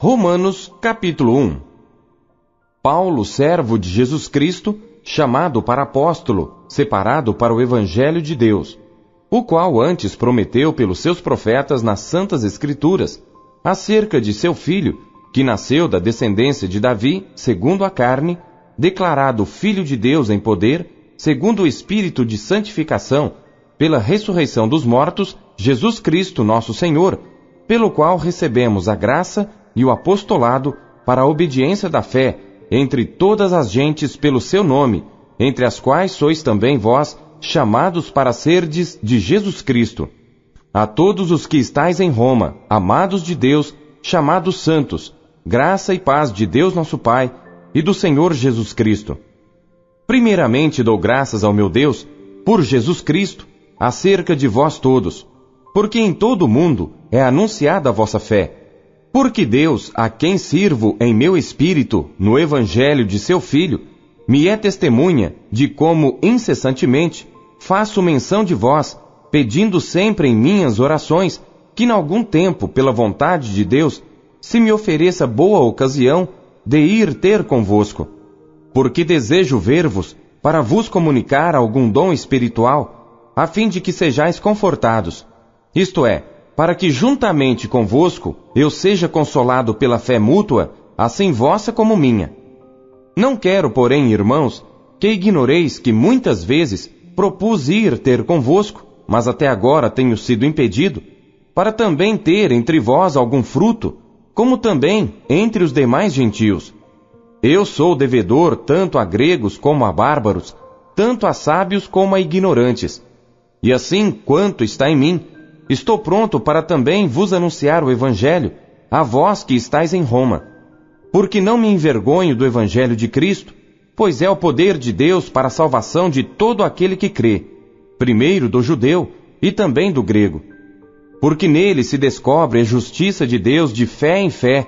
Romanos capítulo 1 Paulo, servo de Jesus Cristo, chamado para apóstolo, separado para o Evangelho de Deus, o qual antes prometeu pelos seus profetas nas Santas Escrituras, acerca de seu filho, que nasceu da descendência de Davi, segundo a carne, declarado Filho de Deus em poder, segundo o Espírito de santificação, pela ressurreição dos mortos, Jesus Cristo, nosso Senhor, pelo qual recebemos a graça e o apostolado para a obediência da fé entre todas as gentes pelo seu nome, entre as quais sois também vós chamados para serdes de Jesus Cristo. A todos os que estais em Roma, amados de Deus, chamados santos, graça e paz de Deus nosso Pai e do Senhor Jesus Cristo. Primeiramente dou graças ao meu Deus, por Jesus Cristo, acerca de vós todos, porque em todo o mundo é anunciada a vossa fé. Porque Deus, a quem sirvo em meu espírito, no Evangelho de seu Filho, me é testemunha de como incessantemente faço menção de vós, pedindo sempre em minhas orações que, em algum tempo, pela vontade de Deus, se me ofereça boa ocasião de ir ter convosco. Porque desejo ver-vos para vos comunicar algum dom espiritual, a fim de que sejais confortados. Isto é, para que juntamente convosco eu seja consolado pela fé mútua, assim vossa como minha. Não quero, porém, irmãos, que ignoreis que muitas vezes propus ir ter convosco, mas até agora tenho sido impedido, para também ter entre vós algum fruto, como também entre os demais gentios. Eu sou devedor tanto a gregos como a bárbaros, tanto a sábios como a ignorantes. E assim, quanto está em mim, Estou pronto para também vos anunciar o Evangelho, a vós que estáis em Roma. Porque não me envergonho do Evangelho de Cristo, pois é o poder de Deus para a salvação de todo aquele que crê, primeiro do judeu e também do grego. Porque nele se descobre a justiça de Deus de fé em fé,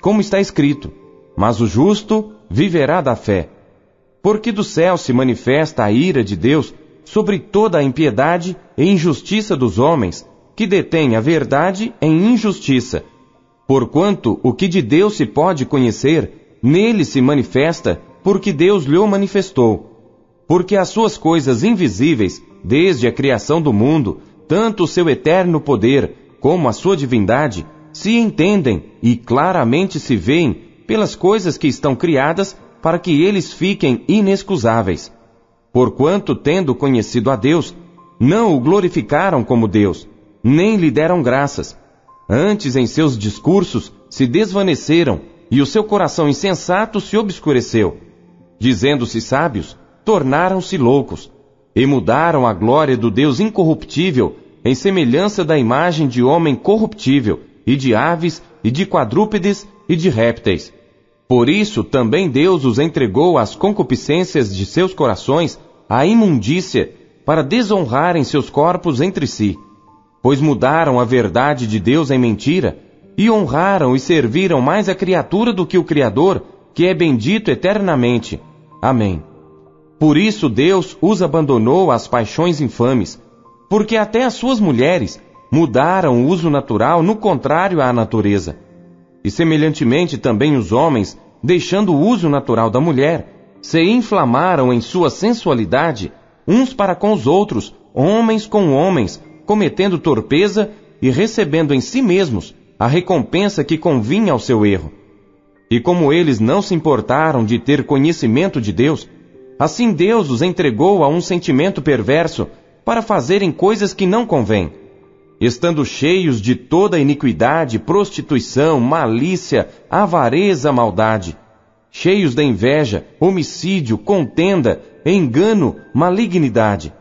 como está escrito: Mas o justo viverá da fé. Porque do céu se manifesta a ira de Deus sobre toda a impiedade e injustiça dos homens, que detém a verdade em injustiça. Porquanto o que de Deus se pode conhecer, nele se manifesta, porque Deus lhe manifestou. Porque as suas coisas invisíveis, desde a criação do mundo, tanto o seu eterno poder como a sua divindade, se entendem e claramente se veem pelas coisas que estão criadas para que eles fiquem inexcusáveis. Porquanto, tendo conhecido a Deus, não o glorificaram como Deus, nem lhe deram graças. Antes, em seus discursos, se desvaneceram e o seu coração insensato se obscureceu. Dizendo-se sábios, tornaram-se loucos e mudaram a glória do Deus incorruptível em semelhança da imagem de homem corruptível e de aves e de quadrúpedes e de répteis. Por isso também Deus os entregou às concupiscências de seus corações, à imundícia, para desonrarem seus corpos entre si pois mudaram a verdade de Deus em mentira, e honraram e serviram mais a criatura do que o Criador, que é bendito eternamente. Amém. Por isso Deus os abandonou às paixões infames, porque até as suas mulheres mudaram o uso natural no contrário à natureza. E semelhantemente também os homens, deixando o uso natural da mulher, se inflamaram em sua sensualidade, uns para com os outros, homens com homens, cometendo torpeza e recebendo em si mesmos a recompensa que convinha ao seu erro. E como eles não se importaram de ter conhecimento de Deus, assim Deus os entregou a um sentimento perverso para fazerem coisas que não convêm, estando cheios de toda iniquidade, prostituição, malícia, avareza, maldade, cheios de inveja, homicídio, contenda, engano, malignidade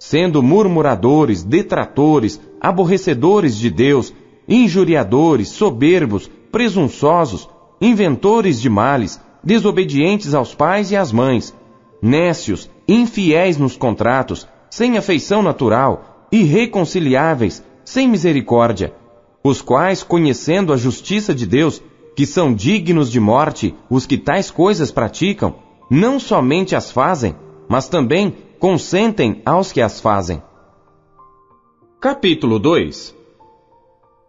sendo murmuradores, detratores, aborrecedores de Deus, injuriadores, soberbos, presunçosos, inventores de males, desobedientes aos pais e às mães, nécios, infiéis nos contratos, sem afeição natural, irreconciliáveis, sem misericórdia, os quais, conhecendo a justiça de Deus, que são dignos de morte os que tais coisas praticam, não somente as fazem, mas também consentem aos que as fazem. Capítulo 2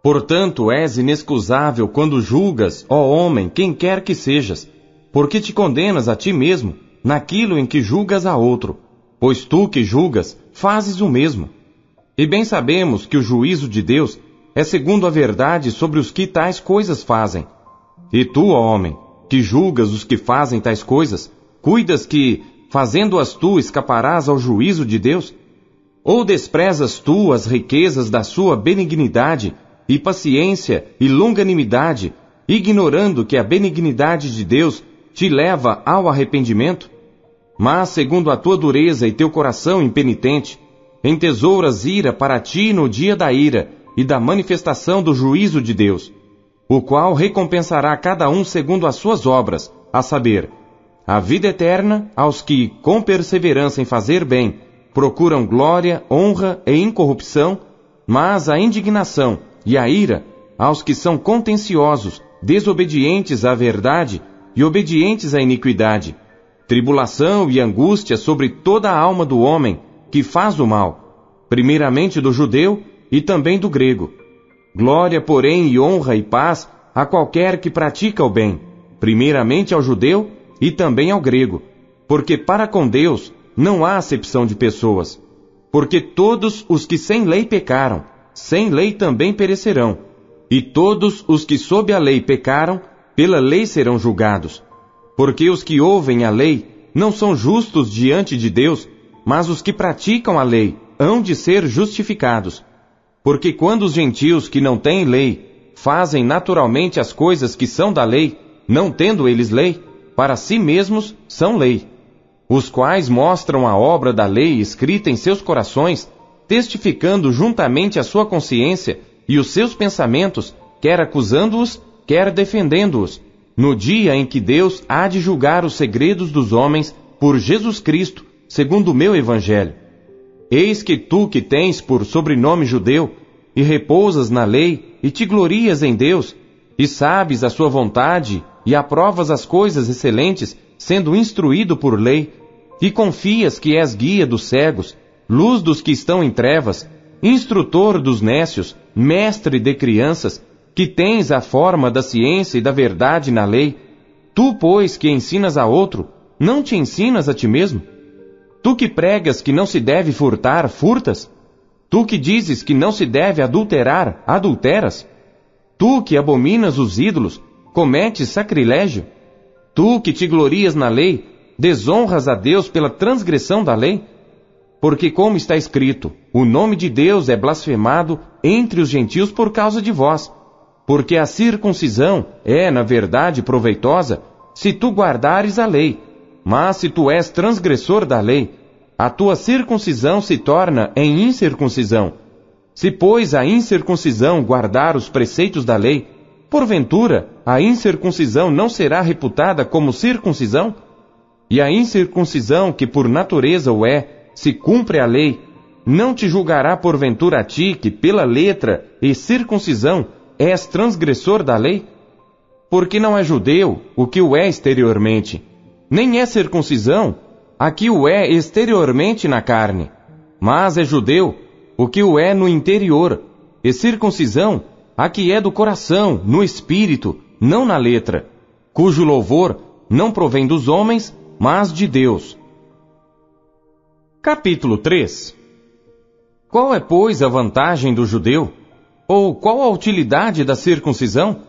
Portanto, és inexcusável quando julgas, ó homem, quem quer que sejas, porque te condenas a ti mesmo naquilo em que julgas a outro, pois tu que julgas, fazes o mesmo. E bem sabemos que o juízo de Deus é segundo a verdade sobre os que tais coisas fazem. E tu, ó homem, que julgas os que fazem tais coisas, cuidas que, fazendo-as tu, escaparás ao juízo de Deus? Ou desprezas tu as riquezas da sua benignidade, e paciência e longanimidade, ignorando que a benignidade de Deus te leva ao arrependimento? Mas, segundo a tua dureza e teu coração impenitente, entesouras ira para ti no dia da ira e da manifestação do juízo de Deus, o qual recompensará cada um segundo as suas obras, a saber, a vida eterna aos que, com perseverança em fazer bem, procuram glória, honra e incorrupção, mas a indignação e a ira aos que são contenciosos, desobedientes à verdade e obedientes à iniquidade, tribulação e angústia sobre toda a alma do homem que faz o mal, primeiramente do judeu e também do grego. Glória, porém, e honra e paz a qualquer que pratica o bem, primeiramente ao judeu e também ao grego, porque para com Deus não há acepção de pessoas, porque todos os que sem lei pecaram, sem lei também perecerão, e todos os que sob a lei pecaram, pela lei serão julgados. Porque os que ouvem a lei não são justos diante de Deus, mas os que praticam a lei hão de ser justificados. Porque quando os gentios que não têm lei fazem naturalmente as coisas que são da lei, não tendo eles lei, para si mesmos são lei, os quais mostram a obra da lei escrita em seus corações, testificando juntamente a sua consciência e os seus pensamentos, quer acusando-os, quer defendendo-os, no dia em que Deus há de julgar os segredos dos homens por Jesus Cristo, segundo o meu evangelho. Eis que tu que tens por sobrenome judeu, e repousas na lei, e te glorias em Deus, e sabes a sua vontade, e aprovas as coisas excelentes, sendo instruído por lei, e confias que és guia dos cegos, luz dos que estão em trevas, instrutor dos nécios, mestre de crianças, que tens a forma da ciência e da verdade na lei, tu, pois, que ensinas a outro, não te ensinas a ti mesmo? Tu que pregas que não se deve furtar, furtas? Tu que dizes que não se deve adulterar, adulteras? Tu que abominas os ídolos, cometes sacrilégio? Tu que te glorias na lei, desonras a Deus pela transgressão da lei? Porque, como está escrito, o nome de Deus é blasfemado entre os gentios por causa de vós. Porque a circuncisão é, na verdade, proveitosa se tu guardares a lei. Mas se tu és transgressor da lei, a tua circuncisão se torna em incircuncisão. Se, pois, a incircuncisão guardar os preceitos da lei, porventura a incircuncisão não será reputada como circuncisão? E a incircuncisão, que por natureza o é, se cumpre a lei, não te julgará porventura a ti, que pela letra e circuncisão És transgressor da lei? Porque não é judeu o que o é exteriormente, nem é circuncisão a que o é exteriormente na carne, mas é judeu o que o é no interior, e circuncisão a que é do coração, no espírito, não na letra, cujo louvor não provém dos homens, mas de Deus. Capítulo 3 Qual é, pois, a vantagem do judeu? Ou qual a utilidade da circuncisão?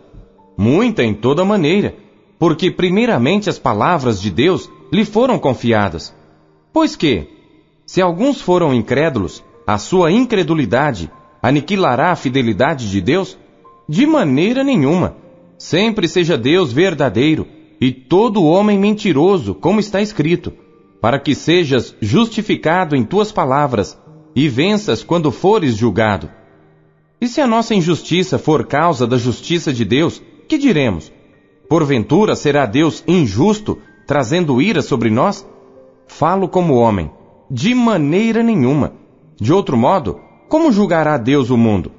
Muita em toda maneira, porque primeiramente as palavras de Deus lhe foram confiadas. Pois que, se alguns foram incrédulos, a sua incredulidade aniquilará a fidelidade de Deus? De maneira nenhuma. Sempre seja Deus verdadeiro e todo homem mentiroso, como está escrito, para que sejas justificado em tuas palavras e venças quando fores julgado. E se a nossa injustiça for causa da justiça de Deus, que diremos? Porventura será Deus injusto, trazendo ira sobre nós? Falo como homem, de maneira nenhuma. De outro modo, como julgará Deus o mundo?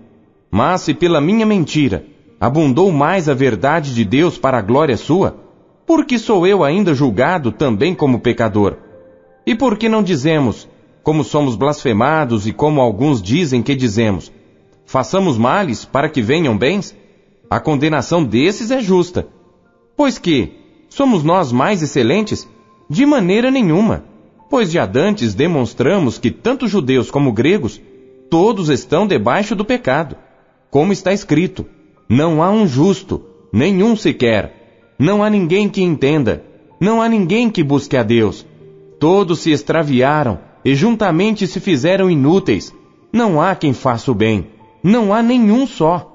Mas se pela minha mentira abundou mais a verdade de Deus para a glória sua, por que sou eu ainda julgado também como pecador? E por que não dizemos, como somos blasfemados e como alguns dizem que dizemos, façamos males para que venham bens, a condenação desses é justa. Pois que, somos nós mais excelentes? De maneira nenhuma, pois já dantes demonstramos que tanto judeus como gregos, todos estão debaixo do pecado. Como está escrito, não há um justo, nenhum sequer. Não há ninguém que entenda, não há ninguém que busque a Deus. Todos se extraviaram e juntamente se fizeram inúteis. Não há quem faça o bem, não há nenhum só.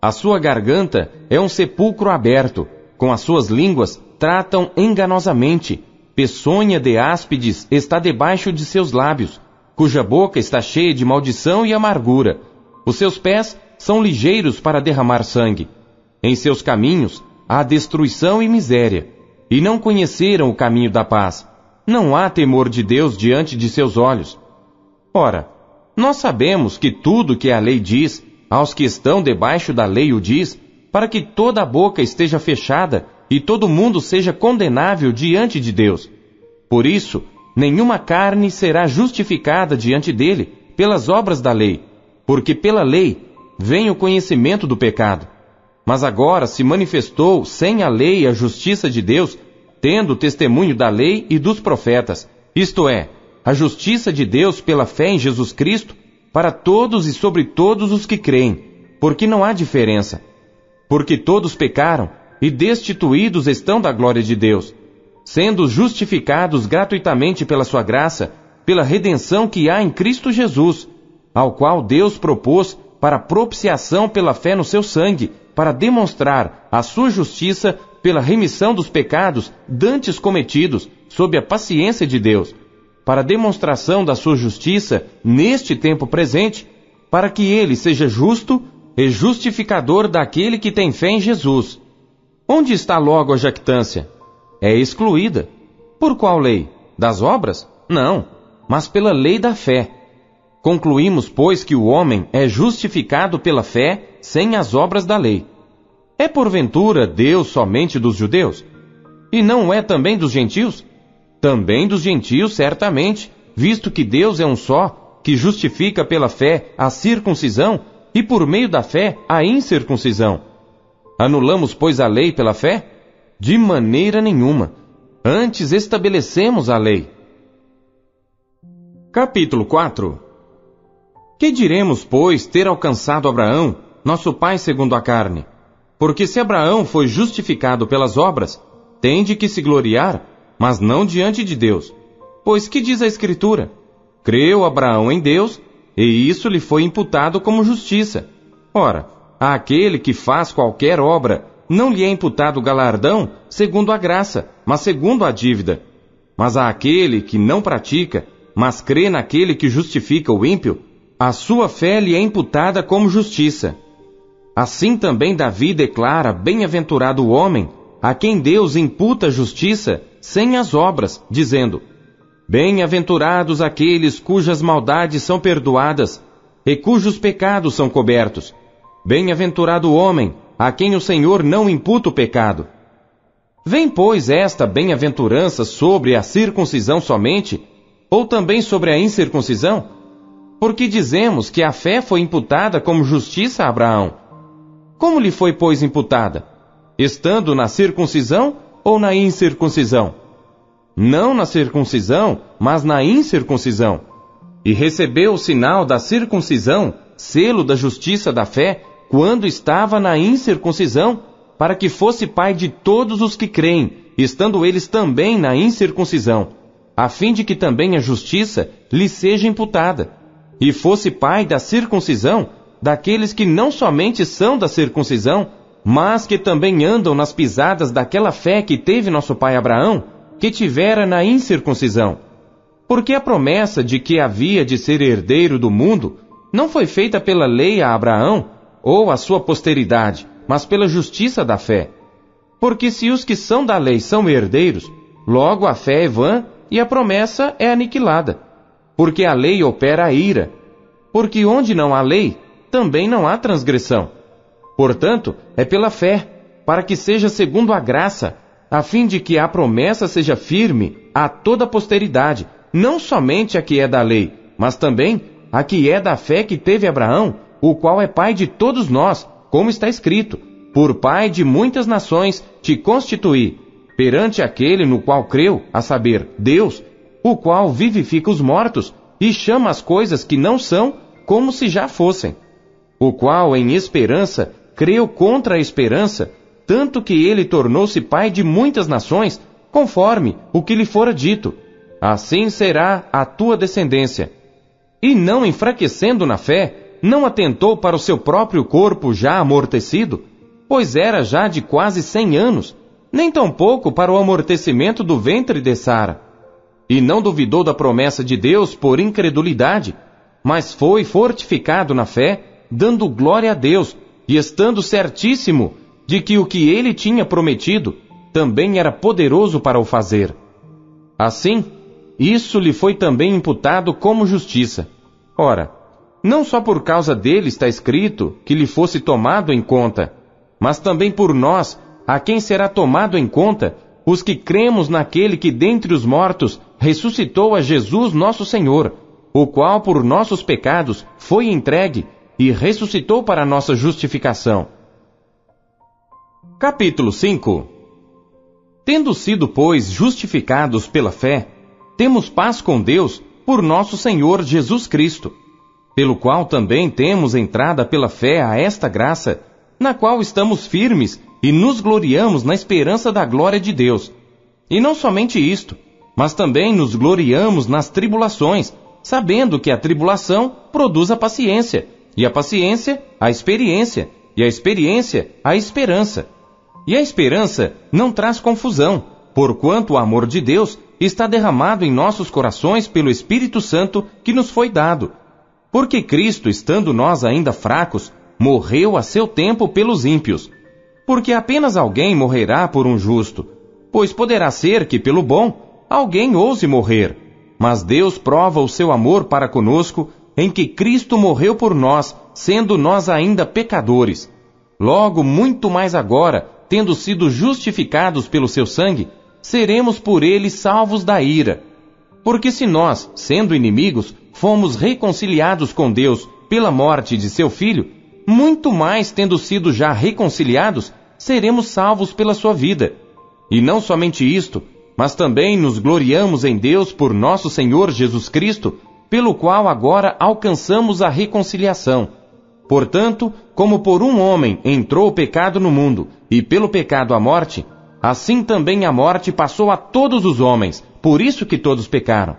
A sua garganta é um sepulcro aberto, com as suas línguas tratam enganosamente. Peçonha de áspides está debaixo de seus lábios, cuja boca está cheia de maldição e amargura. Os seus pés são ligeiros para derramar sangue. Em seus caminhos há destruição e miséria, e não conheceram o caminho da paz. Não há temor de Deus diante de seus olhos. Ora, nós sabemos que tudo que a lei diz, aos que estão debaixo da lei o diz, para que toda a boca esteja fechada e todo mundo seja condenável diante de Deus. Por isso, nenhuma carne será justificada diante dele pelas obras da lei, porque pela lei vem o conhecimento do pecado. Mas agora se manifestou sem a lei a justiça de Deus, tendo testemunho da lei e dos profetas, isto é, a justiça de Deus pela fé em Jesus Cristo, para todos e sobre todos os que creem, porque não há diferença. Porque todos pecaram e destituídos estão da glória de Deus, sendo justificados gratuitamente pela sua graça, pela redenção que há em Cristo Jesus, ao qual Deus propôs para propiciação pela fé no seu sangue, para demonstrar a sua justiça pela remissão dos pecados dantes cometidos, sob a paciência de Deus, para demonstração da sua justiça neste tempo presente, para que ele seja justo e justificador daquele que tem fé em Jesus. Onde está logo a jactância? É excluída. Por qual lei? Das obras? Não, mas pela lei da fé. Concluímos, pois, que o homem é justificado pela fé sem as obras da lei. É porventura Deus somente dos judeus? E não é também dos gentios? Também dos gentios, certamente, visto que Deus é um só, que justifica pela fé a circuncisão e por meio da fé a incircuncisão. Anulamos, pois, a lei pela fé? De maneira nenhuma. Antes estabelecemos a lei. Capítulo 4 que diremos, pois, ter alcançado Abraão, nosso pai segundo a carne? Porque se Abraão foi justificado pelas obras, tem de que se gloriar, mas não diante de Deus. Pois que diz a Escritura? Creu Abraão em Deus, e isso lhe foi imputado como justiça. Ora, àquele que faz qualquer obra, não lhe é imputado galardão segundo a graça, mas segundo a dívida. Mas àquele que não pratica, mas crê naquele que justifica o ímpio, a sua fé lhe é imputada como justiça. Assim também Davi declara: Bem-aventurado o homem a quem Deus imputa justiça sem as obras, dizendo: Bem-aventurados aqueles cujas maldades são perdoadas e cujos pecados são cobertos. Bem-aventurado o homem a quem o Senhor não imputa o pecado. Vem, pois, esta bem-aventurança sobre a circuncisão somente, ou também sobre a incircuncisão? porque dizemos que a fé foi imputada como justiça a Abraão. Como lhe foi, pois, imputada? Estando na circuncisão ou na incircuncisão? Não na circuncisão, mas na incircuncisão. E recebeu o sinal da circuncisão, selo da justiça da fé, quando estava na incircuncisão, para que fosse pai de todos os que creem, estando eles também na incircuncisão, a fim de que também a justiça lhe seja imputada e fosse pai da circuncisão, daqueles que não somente são da circuncisão, mas que também andam nas pisadas daquela fé que teve nosso pai Abraão, que tivera na incircuncisão. Porque a promessa de que havia de ser herdeiro do mundo não foi feita pela lei a Abraão ou a sua posteridade, mas pela justiça da fé. Porque se os que são da lei são herdeiros, logo a fé é vã e a promessa é aniquilada porque a lei opera a ira. Porque onde não há lei, também não há transgressão. Portanto, é pela fé, para que seja segundo a graça, a fim de que a promessa seja firme a toda a posteridade, não somente a que é da lei, mas também a que é da fé que teve Abraão, o qual é Pai de todos nós, como está escrito: Por Pai de muitas nações te constituí, perante aquele no qual creu, a saber, Deus, o qual vivifica os mortos e chama as coisas que não são como se já fossem, o qual em esperança creu contra a esperança, tanto que ele tornou-se pai de muitas nações, conforme o que lhe fora dito: Assim será a tua descendência. E não enfraquecendo na fé, não atentou para o seu próprio corpo já amortecido, pois era já de quase cem anos, nem tampouco para o amortecimento do ventre de Sara. E não duvidou da promessa de Deus por incredulidade, mas foi fortificado na fé, dando glória a Deus, e estando certíssimo de que o que ele tinha prometido também era poderoso para o fazer. Assim, isso lhe foi também imputado como justiça. Ora, não só por causa dele está escrito que lhe fosse tomado em conta, mas também por nós, a quem será tomado em conta, os que cremos naquele que dentre os mortos ressuscitou a Jesus nosso Senhor, o qual por nossos pecados foi entregue e ressuscitou para nossa justificação. Capítulo 5 Tendo sido, pois, justificados pela fé, temos paz com Deus por nosso Senhor Jesus Cristo pelo qual também temos entrada pela fé a esta graça, na qual estamos firmes e nos gloriamos na esperança da glória de Deus. E não somente isto, mas também nos gloriamos nas tribulações, sabendo que a tribulação produz a paciência, e a paciência, a experiência, e a experiência, a esperança. E a esperança não traz confusão, porquanto o amor de Deus está derramado em nossos corações pelo Espírito Santo que nos foi dado porque Cristo, estando nós ainda fracos, morreu a seu tempo pelos ímpios. Porque apenas alguém morrerá por um justo, pois poderá ser que pelo bom alguém ouse morrer. Mas Deus prova o seu amor para conosco em que Cristo morreu por nós, sendo nós ainda pecadores. Logo, muito mais agora, tendo sido justificados pelo seu sangue, seremos por ele salvos da ira. Porque se nós, sendo inimigos, fomos reconciliados com Deus pela morte de seu filho, muito mais tendo sido já reconciliados, seremos salvos pela sua vida. E não somente isto, mas também nos gloriamos em Deus por nosso Senhor Jesus Cristo, pelo qual agora alcançamos a reconciliação. Portanto, como por um homem entrou o pecado no mundo, e pelo pecado a morte, assim também a morte passou a todos os homens, por isso que todos pecaram.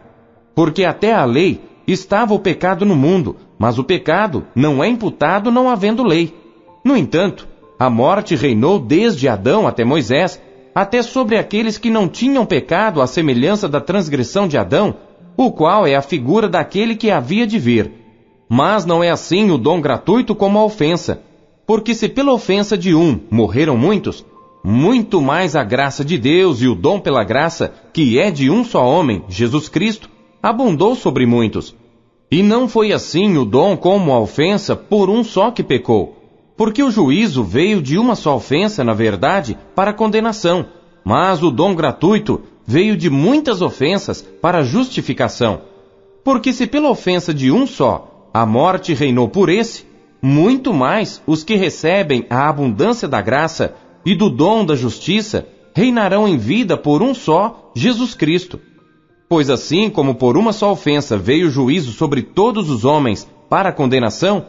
Porque até a lei estava o pecado no mundo, mas o pecado não é imputado não havendo lei. No entanto, a morte reinou desde Adão até Moisés, até sobre aqueles que não tinham pecado à semelhança da transgressão de Adão, o qual é a figura daquele que havia de vir. Mas não é assim o dom gratuito como a ofensa. Porque se pela ofensa de um morreram muitos, muito mais a graça de Deus e o dom pela graça, que é de um só homem, Jesus Cristo, abundou sobre muitos. E não foi assim o dom como a ofensa por um só que pecou. Porque o juízo veio de uma só ofensa, na verdade, para condenação, mas o dom gratuito veio de muitas ofensas para justificação. Porque se pela ofensa de um só a morte reinou por esse, muito mais os que recebem a abundância da graça e do dom da justiça reinarão em vida por um só, Jesus Cristo. Pois assim como por uma só ofensa veio o juízo sobre todos os homens para condenação,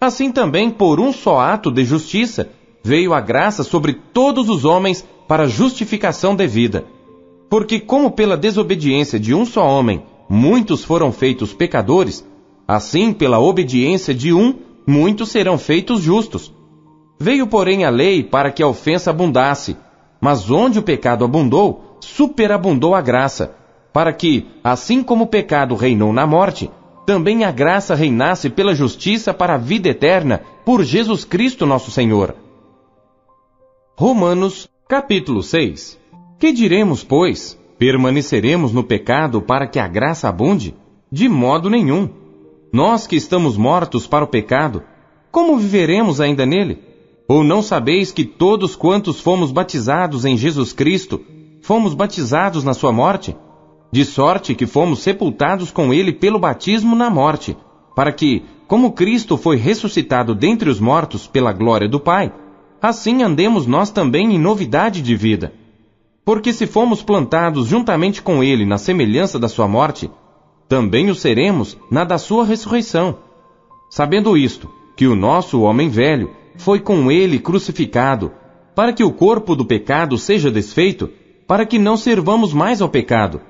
assim também por um só ato de justiça veio a graça sobre todos os homens para justificação devida. Porque como pela desobediência de um só homem muitos foram feitos pecadores, assim pela obediência de um muitos serão feitos justos. Veio, porém, a lei para que a ofensa abundasse, mas onde o pecado abundou, superabundou a graça, para que, assim como o pecado reinou na morte, também a graça reinasse pela justiça para a vida eterna por Jesus Cristo nosso Senhor. Romanos, capítulo 6. Que diremos, pois? Permaneceremos no pecado para que a graça abunde? De modo nenhum. Nós que estamos mortos para o pecado, como viveremos ainda nele? Ou não sabeis que todos quantos fomos batizados em Jesus Cristo, fomos batizados na sua morte? De sorte que fomos sepultados com ele pelo batismo na morte, para que, como Cristo foi ressuscitado dentre os mortos pela glória do Pai, assim andemos nós também em novidade de vida. Porque se fomos plantados juntamente com Ele na semelhança da Sua morte, também o seremos na da Sua ressurreição. Sabendo isto, que o nosso homem velho foi com Ele crucificado, para que o corpo do pecado seja desfeito, para que não servamos mais ao pecado.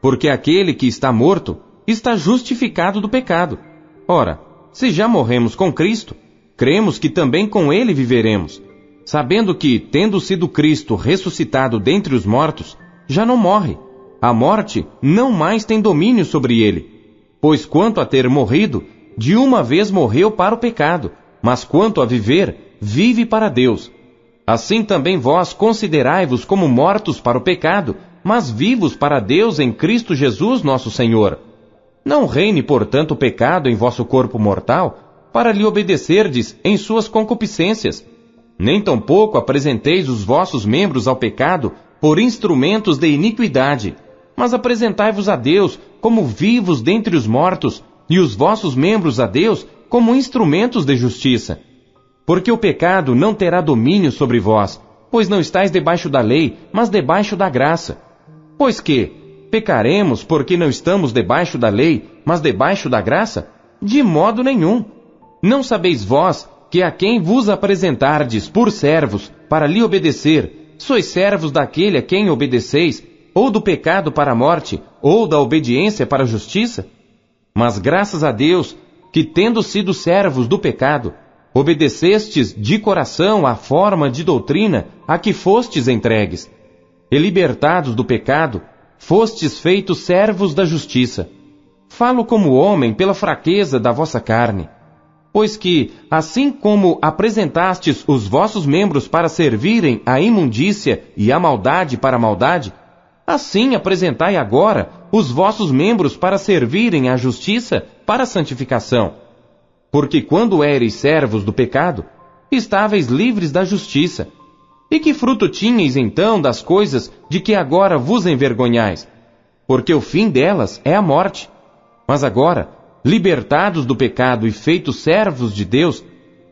Porque aquele que está morto está justificado do pecado. Ora, se já morremos com Cristo, cremos que também com Ele viveremos sabendo que, tendo sido Cristo ressuscitado dentre os mortos, já não morre. A morte não mais tem domínio sobre ele. Pois quanto a ter morrido, de uma vez morreu para o pecado, mas quanto a viver, vive para Deus. Assim também vós considerai-vos como mortos para o pecado, mas vivos para Deus em Cristo Jesus nosso Senhor. Não reine, portanto, o pecado em vosso corpo mortal, para lhe obedecerdes em suas concupiscências nem tampouco apresenteis os vossos membros ao pecado por instrumentos de iniquidade, mas apresentai-vos a Deus como vivos dentre os mortos, e os vossos membros a Deus como instrumentos de justiça. Porque o pecado não terá domínio sobre vós, pois não estáis debaixo da lei, mas debaixo da graça. Pois que, pecaremos porque não estamos debaixo da lei, mas debaixo da graça? De modo nenhum. Não sabeis vós que a quem vos apresentardes por servos para lhe obedecer, sois servos daquele a quem obedeceis, ou do pecado para a morte, ou da obediência para a justiça? Mas graças a Deus, que tendo sido servos do pecado, obedecestes de coração à forma de doutrina a que fostes entregues, e libertados do pecado, fostes feitos servos da justiça. Falo como homem pela fraqueza da vossa carne. Pois que, assim como apresentastes os vossos membros para servirem à imundícia e à maldade para a maldade, assim apresentai agora os vossos membros para servirem à justiça para a santificação. Porque quando éreis servos do pecado, estáveis livres da justiça. E que fruto tinhais então das coisas de que agora vos envergonhais? Porque o fim delas é a morte. Mas agora, libertados do pecado e feitos servos de Deus,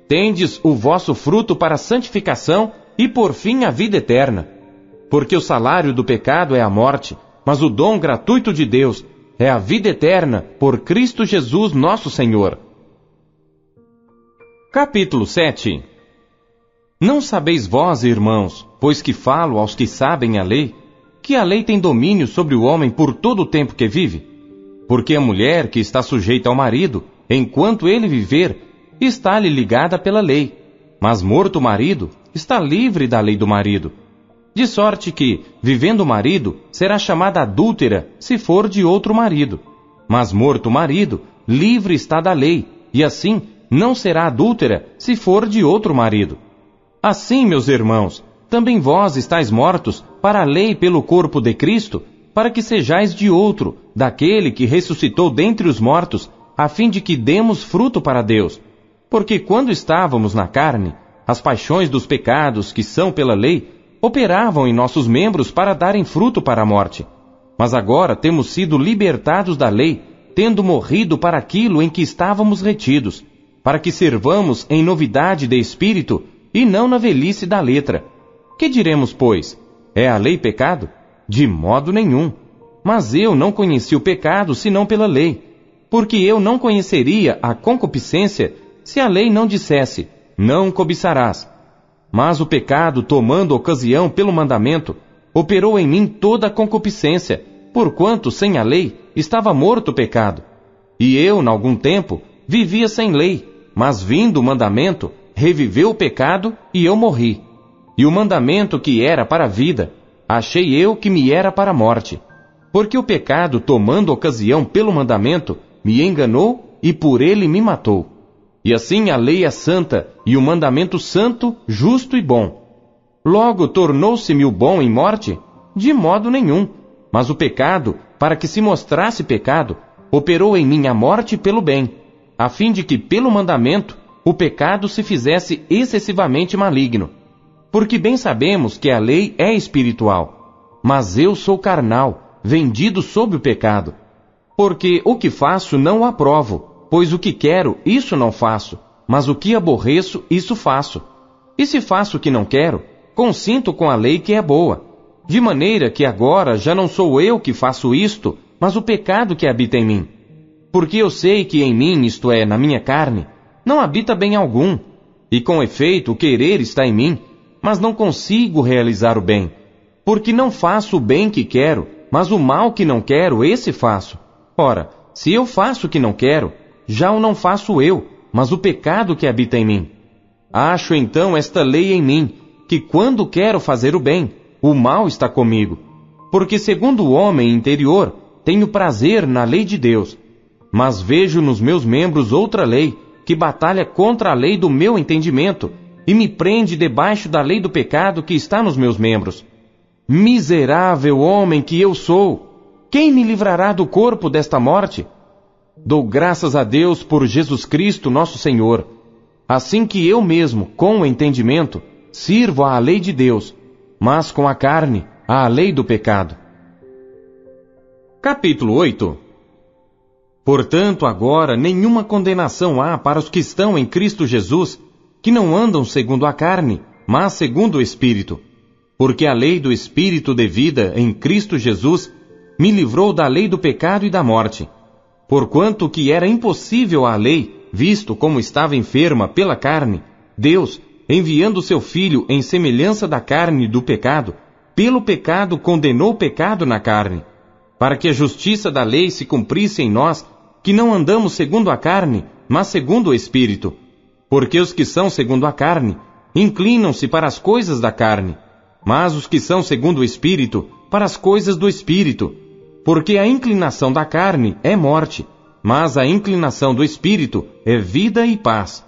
tendes o vosso fruto para a santificação e por fim a vida eterna. Porque o salário do pecado é a morte, mas o dom gratuito de Deus é a vida eterna por Cristo Jesus nosso Senhor. Capítulo 7 Não sabeis vós, irmãos, pois que falo aos que sabem a lei, que a lei tem domínio sobre o homem por todo o tempo que vive? Porque a mulher que está sujeita ao marido, enquanto ele viver, está-lhe ligada pela lei. Mas morto o marido, está livre da lei do marido. De sorte que, vivendo o marido, será chamada adúltera se for de outro marido. Mas morto o marido, livre está da lei, e assim não será adúltera se for de outro marido. Assim, meus irmãos, também vós estáis mortos para a lei pelo corpo de Cristo, para que sejais de outro, daquele que ressuscitou dentre os mortos, a fim de que demos fruto para Deus. Porque quando estávamos na carne, as paixões dos pecados que são pela lei operavam em nossos membros para darem fruto para a morte. Mas agora temos sido libertados da lei, tendo morrido para aquilo em que estávamos retidos, para que servamos em novidade de espírito e não na velhice da letra. Que diremos, pois? É a lei pecado? De modo nenhum. Mas eu não conheci o pecado senão pela lei, porque eu não conheceria a concupiscência se a lei não dissesse: Não cobiçarás. Mas o pecado, tomando ocasião pelo mandamento, operou em mim toda a concupiscência, porquanto sem a lei estava morto o pecado. E eu, em algum tempo, vivia sem lei, mas vindo o mandamento, reviveu o pecado e eu morri. E o mandamento que era para a vida, achei eu que me era para a morte. Porque o pecado, tomando ocasião pelo mandamento, me enganou e por ele me matou. E assim a lei é santa e o mandamento santo, justo e bom. Logo tornou-se-me o bom em morte? De modo nenhum. Mas o pecado, para que se mostrasse pecado, operou em mim a morte pelo bem, a fim de que pelo mandamento o pecado se fizesse excessivamente maligno. Porque bem sabemos que a lei é espiritual, mas eu sou carnal, vendido sob o pecado. Porque o que faço não aprovo, pois o que quero, isso não faço, mas o que aborreço, isso faço. E se faço o que não quero, consinto com a lei que é boa. De maneira que agora já não sou eu que faço isto, mas o pecado que habita em mim. Porque eu sei que em mim, isto é, na minha carne, não habita bem algum. E com efeito, o querer está em mim, mas não consigo realizar o bem. Porque não faço o bem que quero, mas o mal que não quero, esse faço. Ora, se eu faço o que não quero, já o não faço eu, mas o pecado que habita em mim. Acho então esta lei em mim, que quando quero fazer o bem, o mal está comigo. Porque segundo o homem interior, tenho prazer na lei de Deus, mas vejo nos meus membros outra lei, que batalha contra a lei do meu entendimento, e me prende debaixo da lei do pecado que está nos meus membros. Miserável homem que eu sou! Quem me livrará do corpo desta morte? Dou graças a Deus por Jesus Cristo, nosso Senhor. Assim que eu mesmo, com o entendimento, sirvo à lei de Deus, mas com a carne, à lei do pecado. Capítulo 8 Portanto, agora nenhuma condenação há para os que estão em Cristo Jesus, que não andam segundo a carne, mas segundo o Espírito. Porque a lei do Espírito de vida em Cristo Jesus me livrou da lei do pecado e da morte. Porquanto que era impossível à lei, visto como estava enferma pela carne, Deus, enviando seu Filho em semelhança da carne do pecado, pelo pecado condenou o pecado na carne, para que a justiça da lei se cumprisse em nós, que não andamos segundo a carne, mas segundo o Espírito. Porque os que são segundo a carne, inclinam-se para as coisas da carne, mas os que são segundo o Espírito, para as coisas do Espírito. Porque a inclinação da carne é morte, mas a inclinação do Espírito é vida e paz.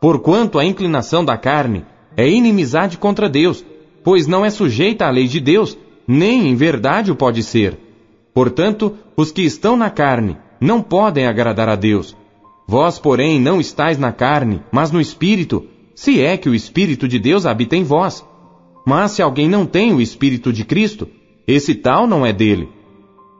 Porquanto a inclinação da carne é inimizade contra Deus, pois não é sujeita à lei de Deus, nem em verdade o pode ser. Portanto, os que estão na carne não podem agradar a Deus. Vós, porém, não estáis na carne, mas no Espírito, se é que o Espírito de Deus habita em vós. Mas se alguém não tem o Espírito de Cristo, esse tal não é dele.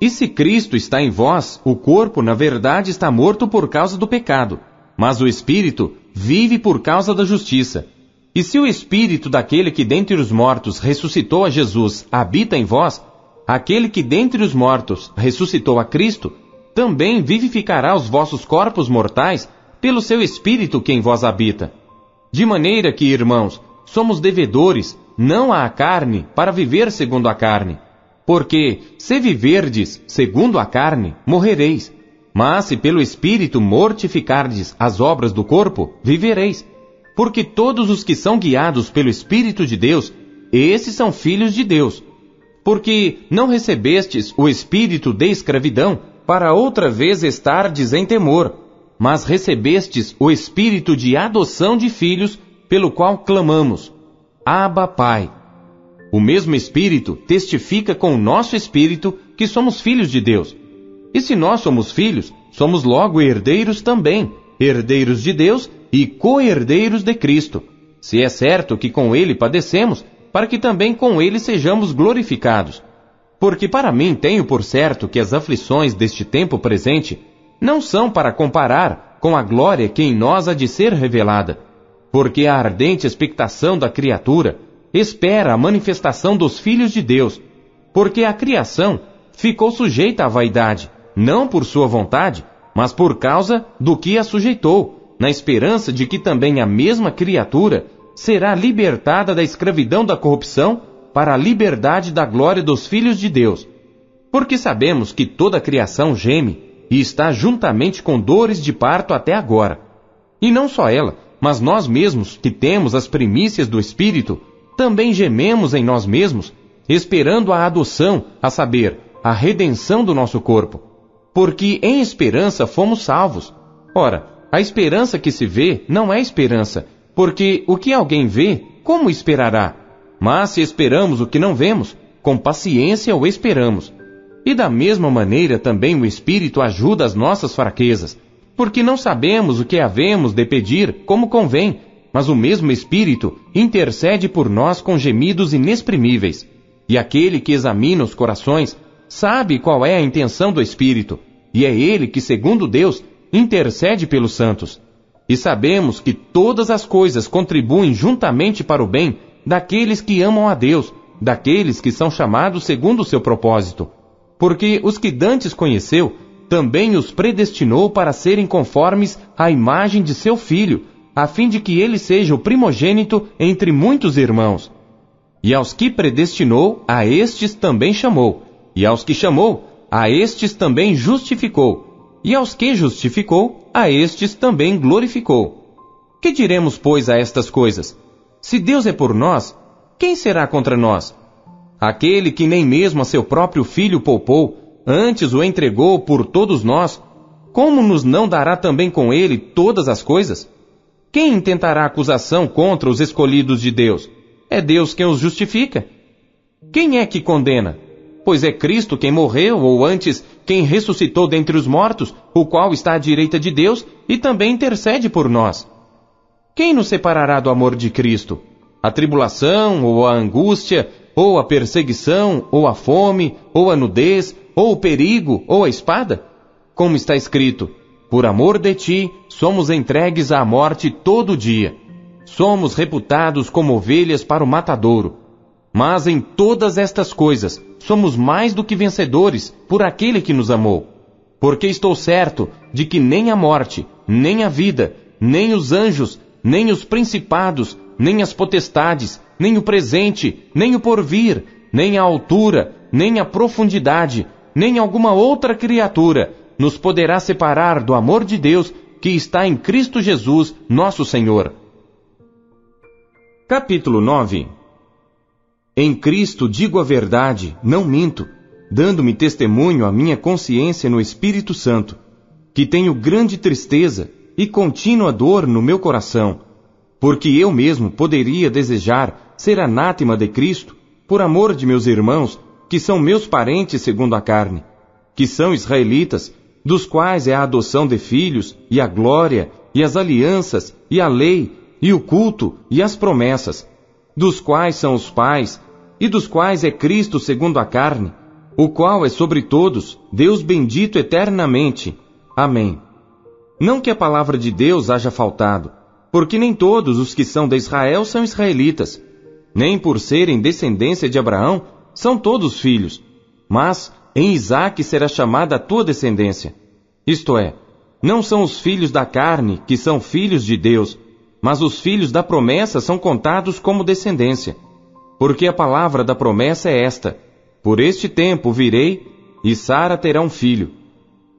E se Cristo está em vós, o corpo, na verdade, está morto por causa do pecado, mas o Espírito vive por causa da justiça. E se o espírito daquele que dentre os mortos ressuscitou a Jesus habita em vós, aquele que dentre os mortos ressuscitou a Cristo, também vivificará os vossos corpos mortais pelo seu espírito que em vós habita. De maneira que, irmãos, somos devedores, não à carne, para viver segundo a carne. Porque, se viverdes segundo a carne, morrereis. Mas se pelo Espírito mortificardes as obras do corpo, vivereis. Porque todos os que são guiados pelo Espírito de Deus, esses são filhos de Deus. Porque não recebestes o espírito de escravidão, para outra vez estardes em temor, mas recebestes o espírito de adoção de filhos, pelo qual clamamos: Abba, Pai. O mesmo Espírito testifica com o nosso espírito que somos filhos de Deus. E se nós somos filhos, somos logo herdeiros também, herdeiros de Deus e co-herdeiros de Cristo. Se é certo que com ele padecemos, para que também com ele sejamos glorificados. Porque para mim tenho por certo que as aflições deste tempo presente não são para comparar com a glória que em nós há de ser revelada. Porque a ardente expectação da criatura espera a manifestação dos filhos de Deus. Porque a criação ficou sujeita à vaidade, não por sua vontade, mas por causa do que a sujeitou, na esperança de que também a mesma criatura será libertada da escravidão da corrupção para a liberdade da glória dos filhos de Deus. Porque sabemos que toda a criação geme e está juntamente com dores de parto até agora. E não só ela, mas nós mesmos, que temos as primícias do Espírito, também gememos em nós mesmos, esperando a adoção, a saber, a redenção do nosso corpo. Porque em esperança fomos salvos. Ora, a esperança que se vê não é esperança, porque o que alguém vê, como esperará? Mas se esperamos o que não vemos, com paciência o esperamos. E da mesma maneira também o Espírito ajuda as nossas fraquezas, porque não sabemos o que havemos de pedir como convém, mas o mesmo Espírito intercede por nós com gemidos inexprimíveis. E aquele que examina os corações sabe qual é a intenção do Espírito, e é ele que, segundo Deus, intercede pelos santos. E sabemos que todas as coisas contribuem juntamente para o bem daqueles que amam a Deus, daqueles que são chamados segundo o seu propósito. Porque os que dantes conheceu, também os predestinou para serem conformes à imagem de seu filho, a fim de que ele seja o primogênito entre muitos irmãos. E aos que predestinou, a estes também chamou. E aos que chamou, a estes também justificou. E aos que justificou, a estes também glorificou. Que diremos, pois, a estas coisas? Se Deus é por nós, quem será contra nós? Aquele que nem mesmo a seu próprio filho poupou, antes o entregou por todos nós, como nos não dará também com ele todas as coisas? Quem intentará acusação contra os escolhidos de Deus? É Deus quem os justifica. Quem é que condena? Pois é Cristo quem morreu, ou antes, quem ressuscitou dentre os mortos, o qual está à direita de Deus e também intercede por nós. Quem nos separará do amor de Cristo? A tribulação, ou a angústia, ou a perseguição, ou a fome, ou a nudez, ou o perigo, ou a espada? Como está escrito, por amor de ti, somos entregues à morte todo dia. Somos reputados como ovelhas para o matadouro. Mas em todas estas coisas, somos mais do que vencedores por aquele que nos amou. Porque estou certo de que nem a morte, nem a vida, nem os anjos, nem os principados, nem as potestades, nem o presente, nem o porvir, nem a altura, nem a profundidade, nem alguma outra criatura nos poderá separar do amor de Deus que está em Cristo Jesus, nosso Senhor. Capítulo 9 Em Cristo digo a verdade, não minto, dando-me testemunho à minha consciência no Espírito Santo, que tenho grande tristeza e contínua dor no meu coração, porque eu mesmo poderia desejar ser anátema de Cristo, por amor de meus irmãos, que são meus parentes segundo a carne, que são israelitas dos quais é a adoção de filhos, e a glória, e as alianças, e a lei, e o culto, e as promessas, dos quais são os pais, e dos quais é Cristo segundo a carne, o qual é sobre todos, Deus bendito eternamente. Amém. Não que a palavra de Deus haja faltado, porque nem todos os que são de Israel são israelitas, nem por serem descendência de Abraão são todos filhos, mas em Isaque será chamada a tua descendência. Isto é, não são os filhos da carne que são filhos de Deus, mas os filhos da promessa são contados como descendência. Porque a palavra da promessa é esta: Por este tempo virei, e Sara terá um filho.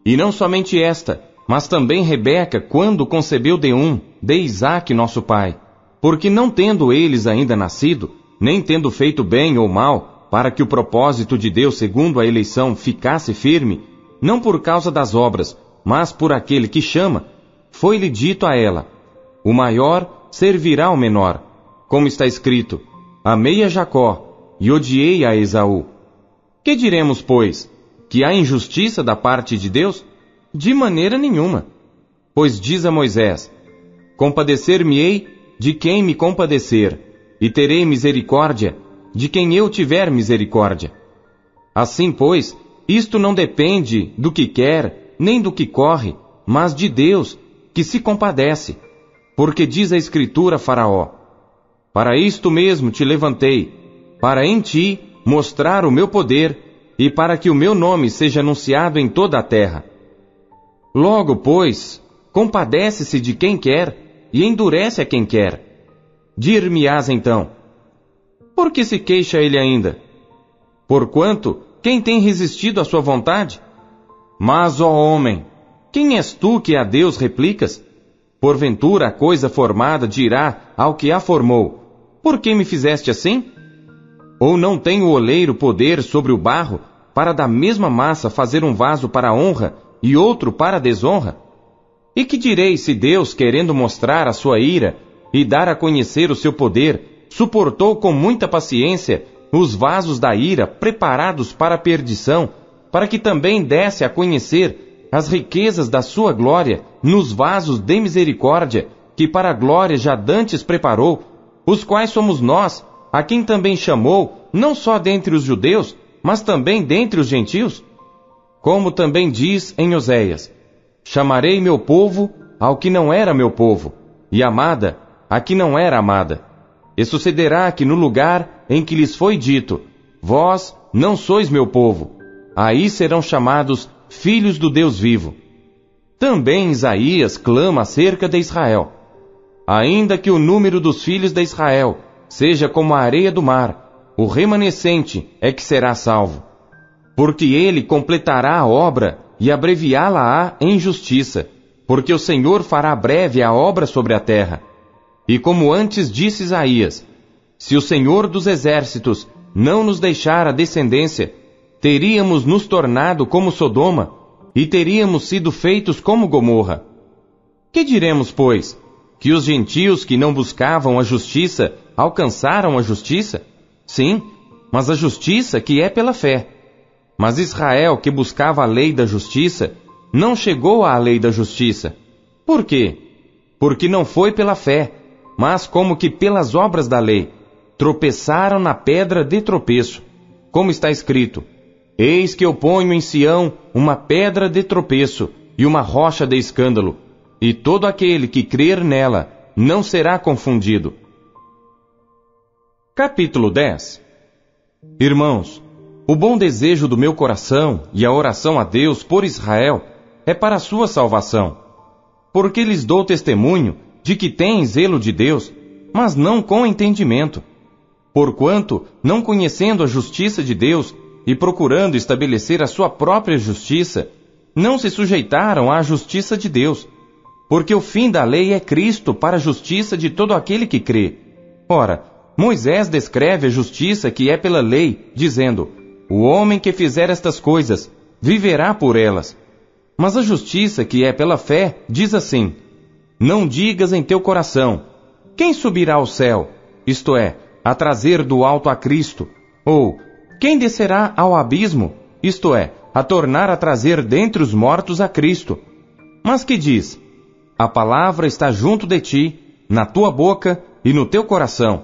E não somente esta, mas também Rebeca, quando concebeu de um, de Isaque nosso pai. Porque não tendo eles ainda nascido, nem tendo feito bem ou mal, para que o propósito de Deus segundo a eleição ficasse firme, não por causa das obras, mas por aquele que chama, foi-lhe dito a ela: O maior servirá ao menor. Como está escrito: Amei a Jacó e odiei a Esaú. Que diremos, pois? Que há injustiça da parte de Deus? De maneira nenhuma. Pois diz a Moisés: Compadecer-me-ei de quem me compadecer, e terei misericórdia de quem eu tiver misericórdia. Assim, pois, isto não depende do que quer, nem do que corre, mas de Deus, que se compadece. Porque diz a Escritura Faraó: Para isto mesmo te levantei, para em ti mostrar o meu poder e para que o meu nome seja anunciado em toda a terra. Logo, pois, compadece-se de quem quer e endurece a quem quer. Dir-me-ás então: por que se queixa ele ainda? Porquanto, quem tem resistido à sua vontade? Mas, ó homem, quem és tu que a Deus replicas? Porventura a coisa formada dirá ao que a formou: Por que me fizeste assim? Ou não tem o oleiro poder sobre o barro para da mesma massa fazer um vaso para a honra e outro para a desonra? E que direi se Deus, querendo mostrar a sua ira e dar a conhecer o seu poder, suportou com muita paciência os vasos da ira preparados para a perdição, para que também desse a conhecer as riquezas da sua glória nos vasos de misericórdia, que para a glória já dantes preparou, os quais somos nós, a quem também chamou, não só dentre os judeus, mas também dentre os gentios? Como também diz em Oséias: Chamarei meu povo ao que não era meu povo, e amada a que não era amada. E sucederá que no lugar em que lhes foi dito, Vós não sois meu povo, aí serão chamados filhos do Deus vivo. Também Isaías clama acerca de Israel. Ainda que o número dos filhos de Israel seja como a areia do mar, o remanescente é que será salvo. Porque ele completará a obra e abreviá-la-á em justiça, porque o Senhor fará breve a obra sobre a terra. E como antes disse Isaías, se o Senhor dos exércitos não nos deixar a descendência, teríamos nos tornado como Sodoma e teríamos sido feitos como Gomorra. Que diremos, pois? Que os gentios que não buscavam a justiça alcançaram a justiça? Sim, mas a justiça que é pela fé. Mas Israel, que buscava a lei da justiça, não chegou à lei da justiça. Por quê? Porque não foi pela fé, mas como que pelas obras da lei. Tropeçaram na pedra de tropeço. Como está escrito: Eis que eu ponho em Sião uma pedra de tropeço e uma rocha de escândalo, e todo aquele que crer nela não será confundido. Capítulo 10 Irmãos, o bom desejo do meu coração e a oração a Deus por Israel é para a sua salvação. Porque lhes dou testemunho de que têm zelo de Deus, mas não com entendimento. Porquanto, não conhecendo a justiça de Deus, e procurando estabelecer a sua própria justiça, não se sujeitaram à justiça de Deus, porque o fim da lei é Cristo para a justiça de todo aquele que crê. Ora, Moisés descreve a justiça que é pela lei, dizendo: O homem que fizer estas coisas viverá por elas. Mas a justiça que é pela fé diz assim: Não digas em teu coração: Quem subirá ao céu? Isto é, a trazer do alto a Cristo, ou quem descerá ao abismo, isto é, a tornar a trazer dentre os mortos a Cristo? Mas que diz? A palavra está junto de ti, na tua boca e no teu coração.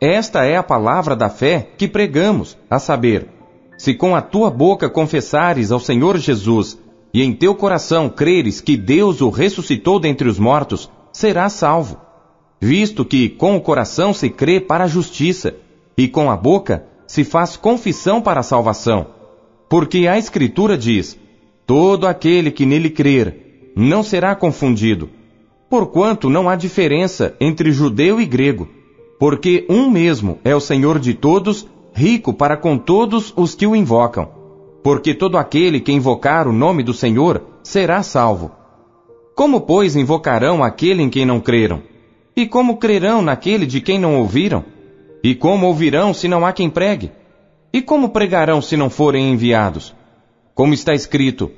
Esta é a palavra da fé que pregamos, a saber, se com a tua boca confessares ao Senhor Jesus e em teu coração creres que Deus o ressuscitou dentre os mortos, serás salvo. Visto que com o coração se crê para a justiça e com a boca se faz confissão para a salvação. Porque a Escritura diz: Todo aquele que nele crer não será confundido. Porquanto não há diferença entre judeu e grego, porque um mesmo é o Senhor de todos, rico para com todos os que o invocam. Porque todo aquele que invocar o nome do Senhor será salvo. Como, pois, invocarão aquele em quem não creram? E como crerão naquele de quem não ouviram? E como ouvirão se não há quem pregue? E como pregarão se não forem enviados? Como está escrito: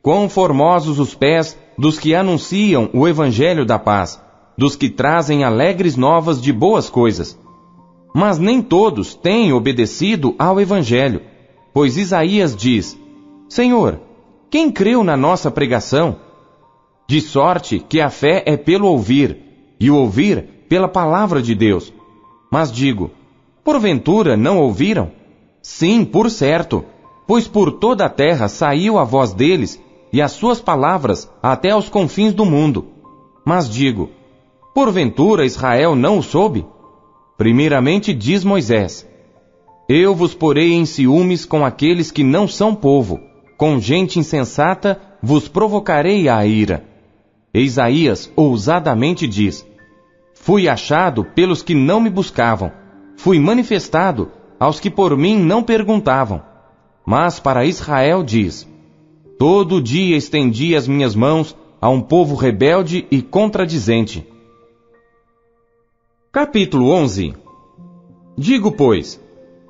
Quão formosos os pés dos que anunciam o evangelho da paz, dos que trazem alegres novas de boas coisas. Mas nem todos têm obedecido ao evangelho, pois Isaías diz: Senhor, quem creu na nossa pregação? De sorte que a fé é pelo ouvir, e o ouvir pela palavra de Deus. Mas digo, porventura não ouviram? Sim, por certo, pois por toda a terra saiu a voz deles e as suas palavras até aos confins do mundo. Mas digo, porventura Israel não o soube? Primeiramente diz Moisés: Eu vos porei em ciúmes com aqueles que não são povo, com gente insensata vos provocarei a ira. Isaías ousadamente diz: Fui achado pelos que não me buscavam. Fui manifestado aos que por mim não perguntavam. Mas para Israel diz: Todo dia estendi as minhas mãos a um povo rebelde e contradizente. Capítulo 11 Digo, pois,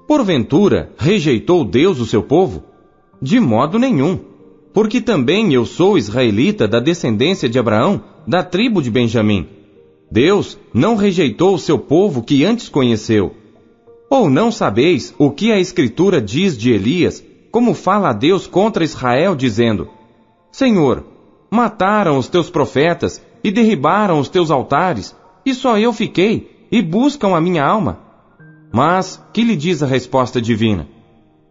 porventura rejeitou Deus o seu povo? De modo nenhum, porque também eu sou israelita da descendência de Abraão, da tribo de Benjamim. Deus não rejeitou o seu povo que antes conheceu. Ou não sabeis o que a Escritura diz de Elias, como fala a Deus contra Israel, dizendo: Senhor, mataram os teus profetas e derribaram os teus altares, e só eu fiquei, e buscam a minha alma. Mas, que lhe diz a resposta divina?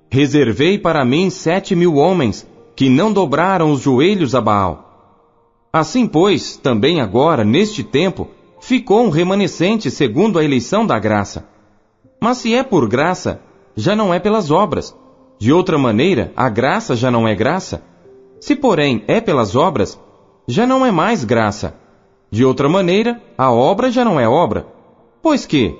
Reservei para mim sete mil homens, que não dobraram os joelhos a Baal. Assim, pois, também agora, neste tempo, ficou um remanescente segundo a eleição da graça. Mas se é por graça, já não é pelas obras. De outra maneira, a graça já não é graça. Se, porém, é pelas obras, já não é mais graça. De outra maneira, a obra já não é obra. Pois que,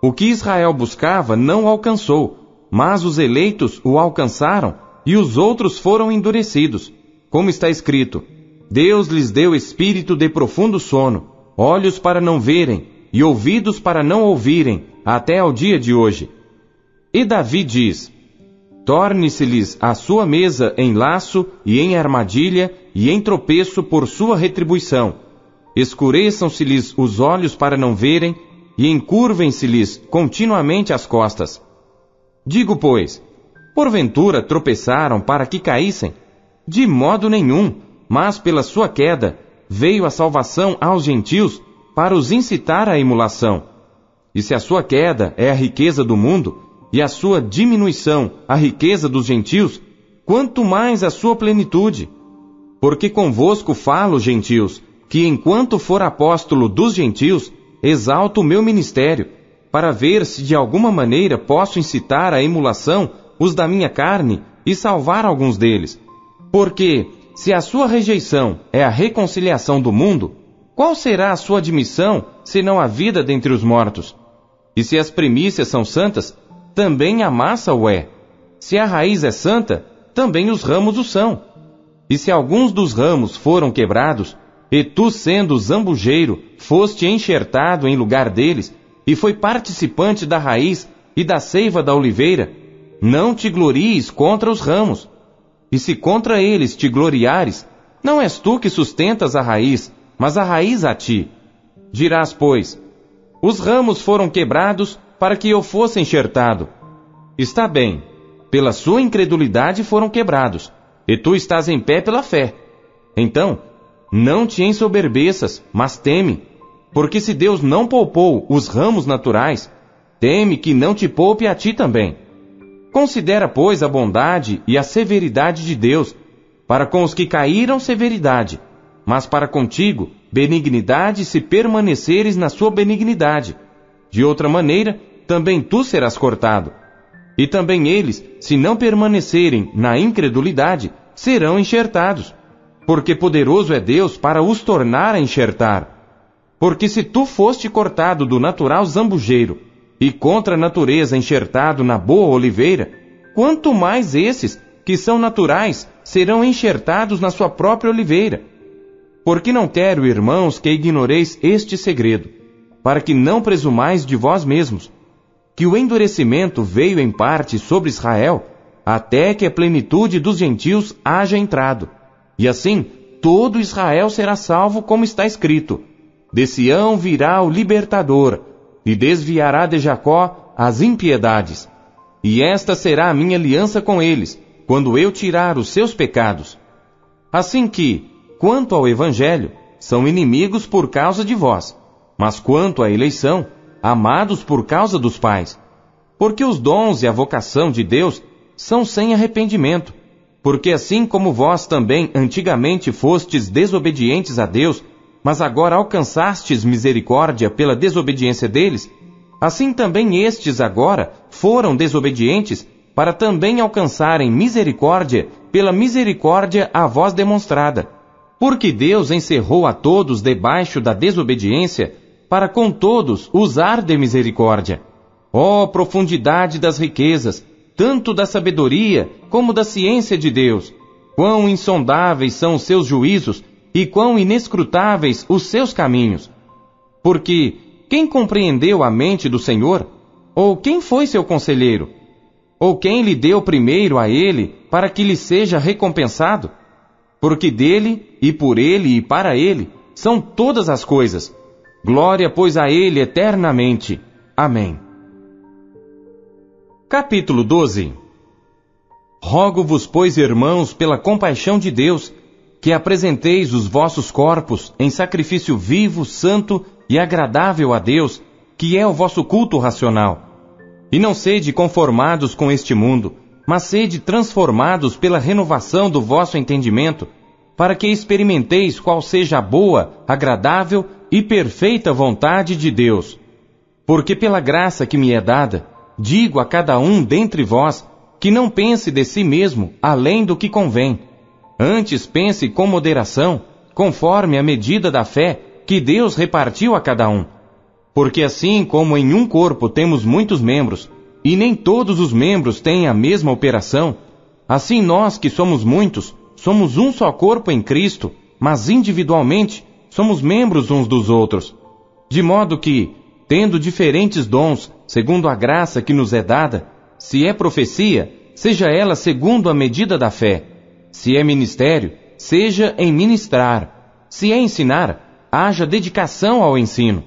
o que Israel buscava não alcançou, mas os eleitos o alcançaram e os outros foram endurecidos. Como está escrito: Deus lhes deu espírito de profundo sono, olhos para não verem e ouvidos para não ouvirem, até ao dia de hoje. E Davi diz: Torne-se-lhes a sua mesa em laço e em armadilha e em tropeço por sua retribuição. Escureçam-se-lhes os olhos para não verem e encurvem-se-lhes continuamente as costas. Digo, pois, porventura tropeçaram para que caíssem? De modo nenhum, mas pela sua queda veio a salvação aos gentios para os incitar à emulação. E se a sua queda é a riqueza do mundo, e a sua diminuição a riqueza dos gentios, quanto mais a sua plenitude. Porque convosco falo, gentios, que enquanto for apóstolo dos gentios, exalto o meu ministério, para ver se de alguma maneira posso incitar à emulação os da minha carne e salvar alguns deles. Porque, se a sua rejeição é a reconciliação do mundo, qual será a sua admissão, senão a vida dentre os mortos? E se as primícias são santas, também a massa o é. Se a raiz é santa, também os ramos o são. E se alguns dos ramos foram quebrados, e tu, sendo zambujeiro, foste enxertado em lugar deles, e foi participante da raiz e da seiva da oliveira, não te glories contra os ramos. E se contra eles te gloriares, não és tu que sustentas a raiz, mas a raiz a ti. Dirás, pois, os ramos foram quebrados para que eu fosse enxertado. Está bem, pela sua incredulidade foram quebrados, e tu estás em pé pela fé. Então, não te ensoberbeças, mas teme, porque se Deus não poupou os ramos naturais, teme que não te poupe a ti também. Considera, pois, a bondade e a severidade de Deus, para com os que caíram severidade, mas para contigo benignidade se permaneceres na sua benignidade. De outra maneira, também tu serás cortado. E também eles, se não permanecerem na incredulidade, serão enxertados. Porque poderoso é Deus para os tornar a enxertar. Porque se tu foste cortado do natural zambujeiro, e contra a natureza enxertado na boa oliveira, quanto mais esses, que são naturais, serão enxertados na sua própria oliveira. Porque não quero, irmãos, que ignoreis este segredo, para que não presumais de vós mesmos, que o endurecimento veio em parte sobre Israel, até que a plenitude dos gentios haja entrado. E assim, todo Israel será salvo, como está escrito: De Sião virá o libertador, e desviará de Jacó as impiedades. E esta será a minha aliança com eles, quando eu tirar os seus pecados. Assim que, quanto ao Evangelho, são inimigos por causa de vós, mas quanto à eleição, amados por causa dos pais. Porque os dons e a vocação de Deus são sem arrependimento. Porque assim como vós também antigamente fostes desobedientes a Deus, mas agora alcançastes misericórdia pela desobediência deles, assim também estes agora foram desobedientes para também alcançarem misericórdia pela misericórdia a vós demonstrada. Porque Deus encerrou a todos debaixo da desobediência para com todos usar de misericórdia. Ó oh, profundidade das riquezas, tanto da sabedoria como da ciência de Deus! Quão insondáveis são os seus juízos e quão inescrutáveis os seus caminhos! Porque quem compreendeu a mente do Senhor? Ou quem foi seu conselheiro? Ou quem lhe deu primeiro a ele para que lhe seja recompensado? Porque dele, e por ele, e para ele, são todas as coisas Glória, pois, a Ele eternamente. Amém. Capítulo 12 Rogo-vos, pois, irmãos, pela compaixão de Deus, que apresenteis os vossos corpos em sacrifício vivo, santo e agradável a Deus, que é o vosso culto racional. E não sede conformados com este mundo, mas sede transformados pela renovação do vosso entendimento, para que experimenteis qual seja a boa, agradável e perfeita vontade de Deus. Porque pela graça que me é dada, digo a cada um dentre vós que não pense de si mesmo além do que convém. Antes pense com moderação, conforme a medida da fé que Deus repartiu a cada um. Porque assim como em um corpo temos muitos membros, e nem todos os membros têm a mesma operação, assim nós que somos muitos, somos um só corpo em Cristo, mas individualmente somos membros uns dos outros. De modo que, tendo diferentes dons, segundo a graça que nos é dada, se é profecia, seja ela segundo a medida da fé. Se é ministério, seja em ministrar. Se é ensinar, haja dedicação ao ensino.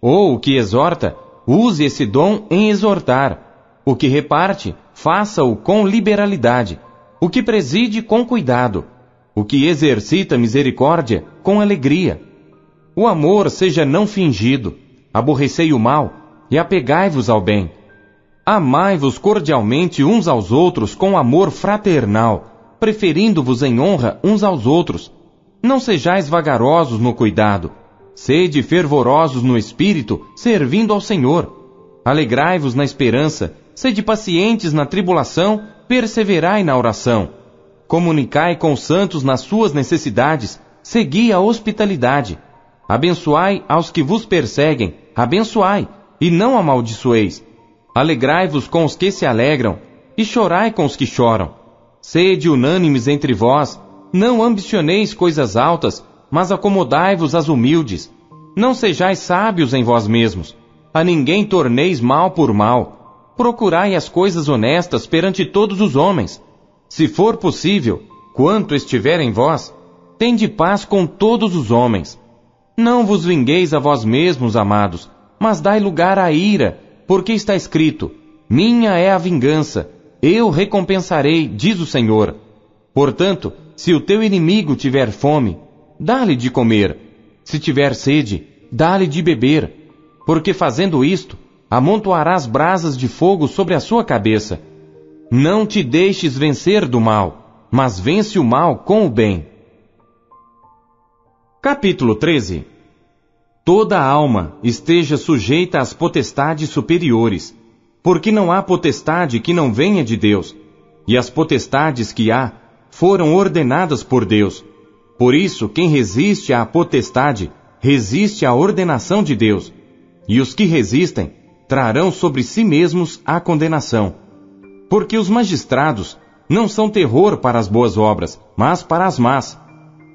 Ou o que exorta, use esse dom em exortar. O que reparte, faça-o com liberalidade. O que preside, com cuidado. O que exercita misericórdia, com alegria. O amor seja não fingido. Aborrecei o mal e apegai-vos ao bem. Amai-vos cordialmente uns aos outros com amor fraternal, preferindo-vos em honra uns aos outros. Não sejais vagarosos no cuidado Sede fervorosos no espírito, servindo ao Senhor. Alegrai-vos na esperança, sede pacientes na tribulação, perseverai na oração. Comunicai com os santos nas suas necessidades, segui a hospitalidade. Abençoai aos que vos perseguem, abençoai, e não amaldiçoeis. Alegrai-vos com os que se alegram, e chorai com os que choram. Sede unânimes entre vós, não ambicioneis coisas altas, mas acomodai-vos às humildes. Não sejais sábios em vós mesmos. A ninguém torneis mal por mal. Procurai as coisas honestas perante todos os homens. Se for possível, quanto estiver em vós, tende paz com todos os homens. Não vos vingueis a vós mesmos, amados, mas dai lugar à ira, porque está escrito: Minha é a vingança, eu recompensarei, diz o Senhor. Portanto, se o teu inimigo tiver fome, dá-lhe de comer. Se tiver sede, dá-lhe de beber. Porque fazendo isto, amontoarás brasas de fogo sobre a sua cabeça. Não te deixes vencer do mal, mas vence o mal com o bem. Capítulo 13 Toda alma esteja sujeita às potestades superiores, porque não há potestade que não venha de Deus, e as potestades que há foram ordenadas por Deus. Por isso, quem resiste à potestade, resiste à ordenação de Deus. E os que resistem, trarão sobre si mesmos a condenação. Porque os magistrados não são terror para as boas obras, mas para as más.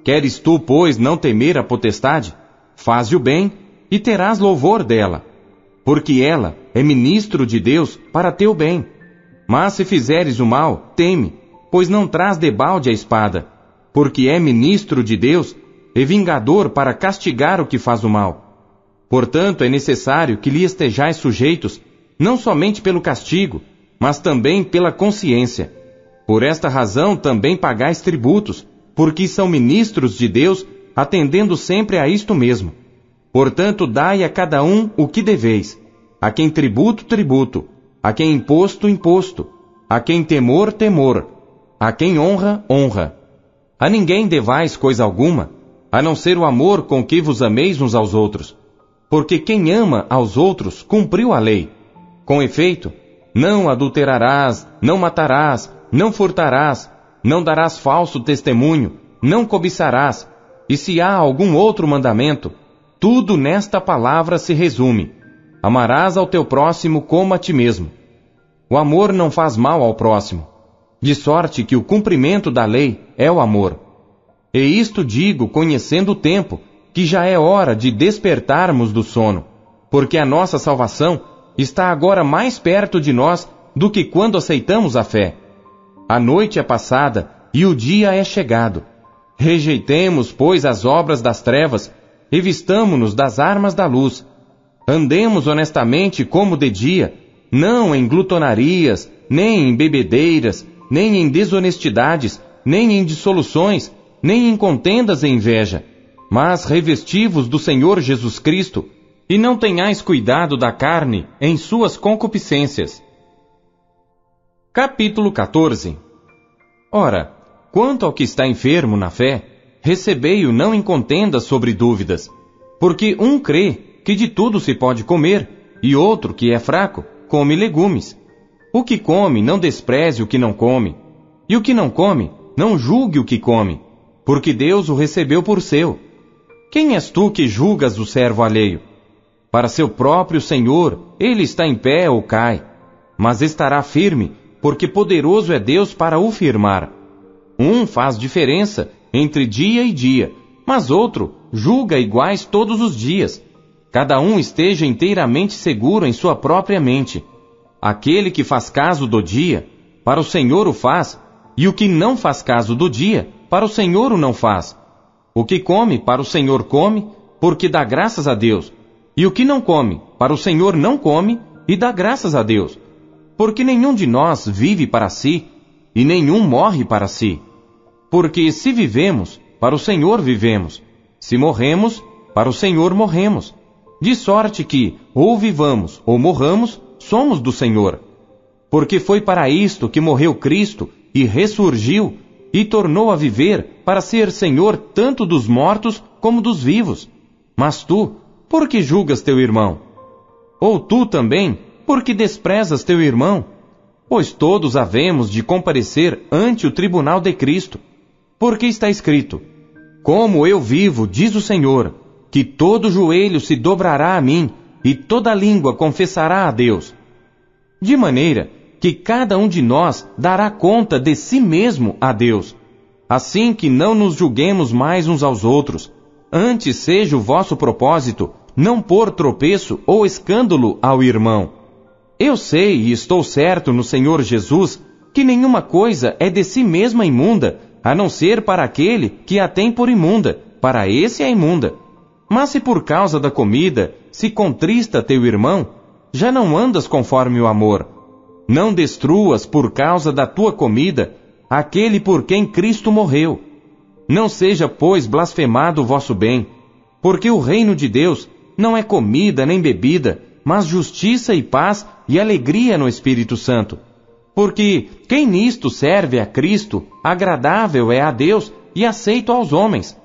Queres tu, pois, não temer a potestade? Faze o bem e terás louvor dela. Porque ela é ministro de Deus para teu bem. Mas se fizeres o mal, teme, pois não traz debalde a espada porque é ministro de Deus e vingador para castigar o que faz o mal. Portanto, é necessário que lhe estejais sujeitos, não somente pelo castigo, mas também pela consciência. Por esta razão também pagais tributos, porque são ministros de Deus, atendendo sempre a isto mesmo. Portanto, dai a cada um o que deveis. A quem tributo, tributo. A quem imposto, imposto. A quem temor, temor. A quem honra, honra a ninguém devais coisa alguma, a não ser o amor com que vos ameis uns aos outros. Porque quem ama aos outros cumpriu a lei. Com efeito, não adulterarás, não matarás, não furtarás, não darás falso testemunho, não cobiçarás, e se há algum outro mandamento, tudo nesta palavra se resume: amarás ao teu próximo como a ti mesmo. O amor não faz mal ao próximo de sorte que o cumprimento da lei é o amor. E isto digo conhecendo o tempo, que já é hora de despertarmos do sono, porque a nossa salvação está agora mais perto de nós do que quando aceitamos a fé. A noite é passada e o dia é chegado. Rejeitemos, pois, as obras das trevas e vistamo-nos das armas da luz. Andemos honestamente como de dia, não em glutonarias, nem em bebedeiras, nem em desonestidades, nem em dissoluções, nem em contendas e inveja, mas revestivos do Senhor Jesus Cristo, e não tenhais cuidado da carne em suas concupiscências. Capítulo 14 Ora, quanto ao que está enfermo na fé, recebei-o não em contenda sobre dúvidas, porque um crê que de tudo se pode comer, e outro, que é fraco, come legumes. O que come, não despreze o que não come, e o que não come, não julgue o que come, porque Deus o recebeu por seu. Quem és tu que julgas o servo alheio? Para seu próprio Senhor, ele está em pé ou cai, mas estará firme, porque poderoso é Deus para o firmar. Um faz diferença entre dia e dia, mas outro julga iguais todos os dias. Cada um esteja inteiramente seguro em sua própria mente. Aquele que faz caso do dia, para o Senhor o faz, e o que não faz caso do dia, para o Senhor o não faz. O que come, para o Senhor come, porque dá graças a Deus. E o que não come, para o Senhor não come, e dá graças a Deus. Porque nenhum de nós vive para si, e nenhum morre para si. Porque se vivemos, para o Senhor vivemos. Se morremos, para o Senhor morremos. De sorte que, ou vivamos ou morramos, somos do Senhor. Porque foi para isto que morreu Cristo e ressurgiu e tornou a viver para ser Senhor tanto dos mortos como dos vivos. Mas tu, por que julgas teu irmão? Ou tu também, por que desprezas teu irmão? Pois todos havemos de comparecer ante o tribunal de Cristo. Porque está escrito: como eu vivo, diz o Senhor, que todo joelho se dobrará a mim e toda língua confessará a Deus. De maneira que cada um de nós dará conta de si mesmo a Deus. Assim que não nos julguemos mais uns aos outros. Antes seja o vosso propósito não pôr tropeço ou escândalo ao irmão. Eu sei e estou certo no Senhor Jesus que nenhuma coisa é de si mesma imunda, a não ser para aquele que a tem por imunda, para esse é imunda. Mas se por causa da comida se contrista teu irmão, já não andas conforme o amor. Não destruas por causa da tua comida aquele por quem Cristo morreu. Não seja, pois, blasfemado o vosso bem, porque o reino de Deus não é comida nem bebida, mas justiça e paz e alegria no Espírito Santo. Porque quem nisto serve a Cristo, agradável é a Deus e aceito aos homens.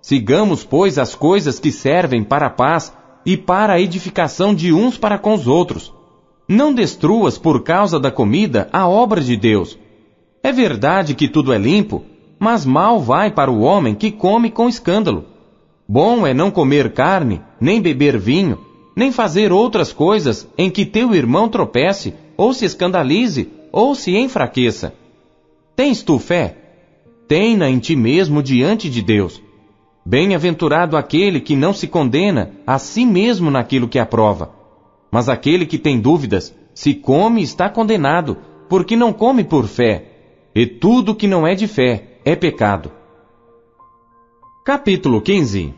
Sigamos, pois, as coisas que servem para a paz e para a edificação de uns para com os outros. Não destruas por causa da comida a obra de Deus. É verdade que tudo é limpo, mas mal vai para o homem que come com escândalo. Bom é não comer carne, nem beber vinho, nem fazer outras coisas em que teu irmão tropece ou se escandalize ou se enfraqueça. Tens tu fé? Tem-na em ti mesmo diante de Deus. Bem-aventurado aquele que não se condena a si mesmo naquilo que aprova. Mas aquele que tem dúvidas, se come está condenado, porque não come por fé. E tudo que não é de fé é pecado. Capítulo 15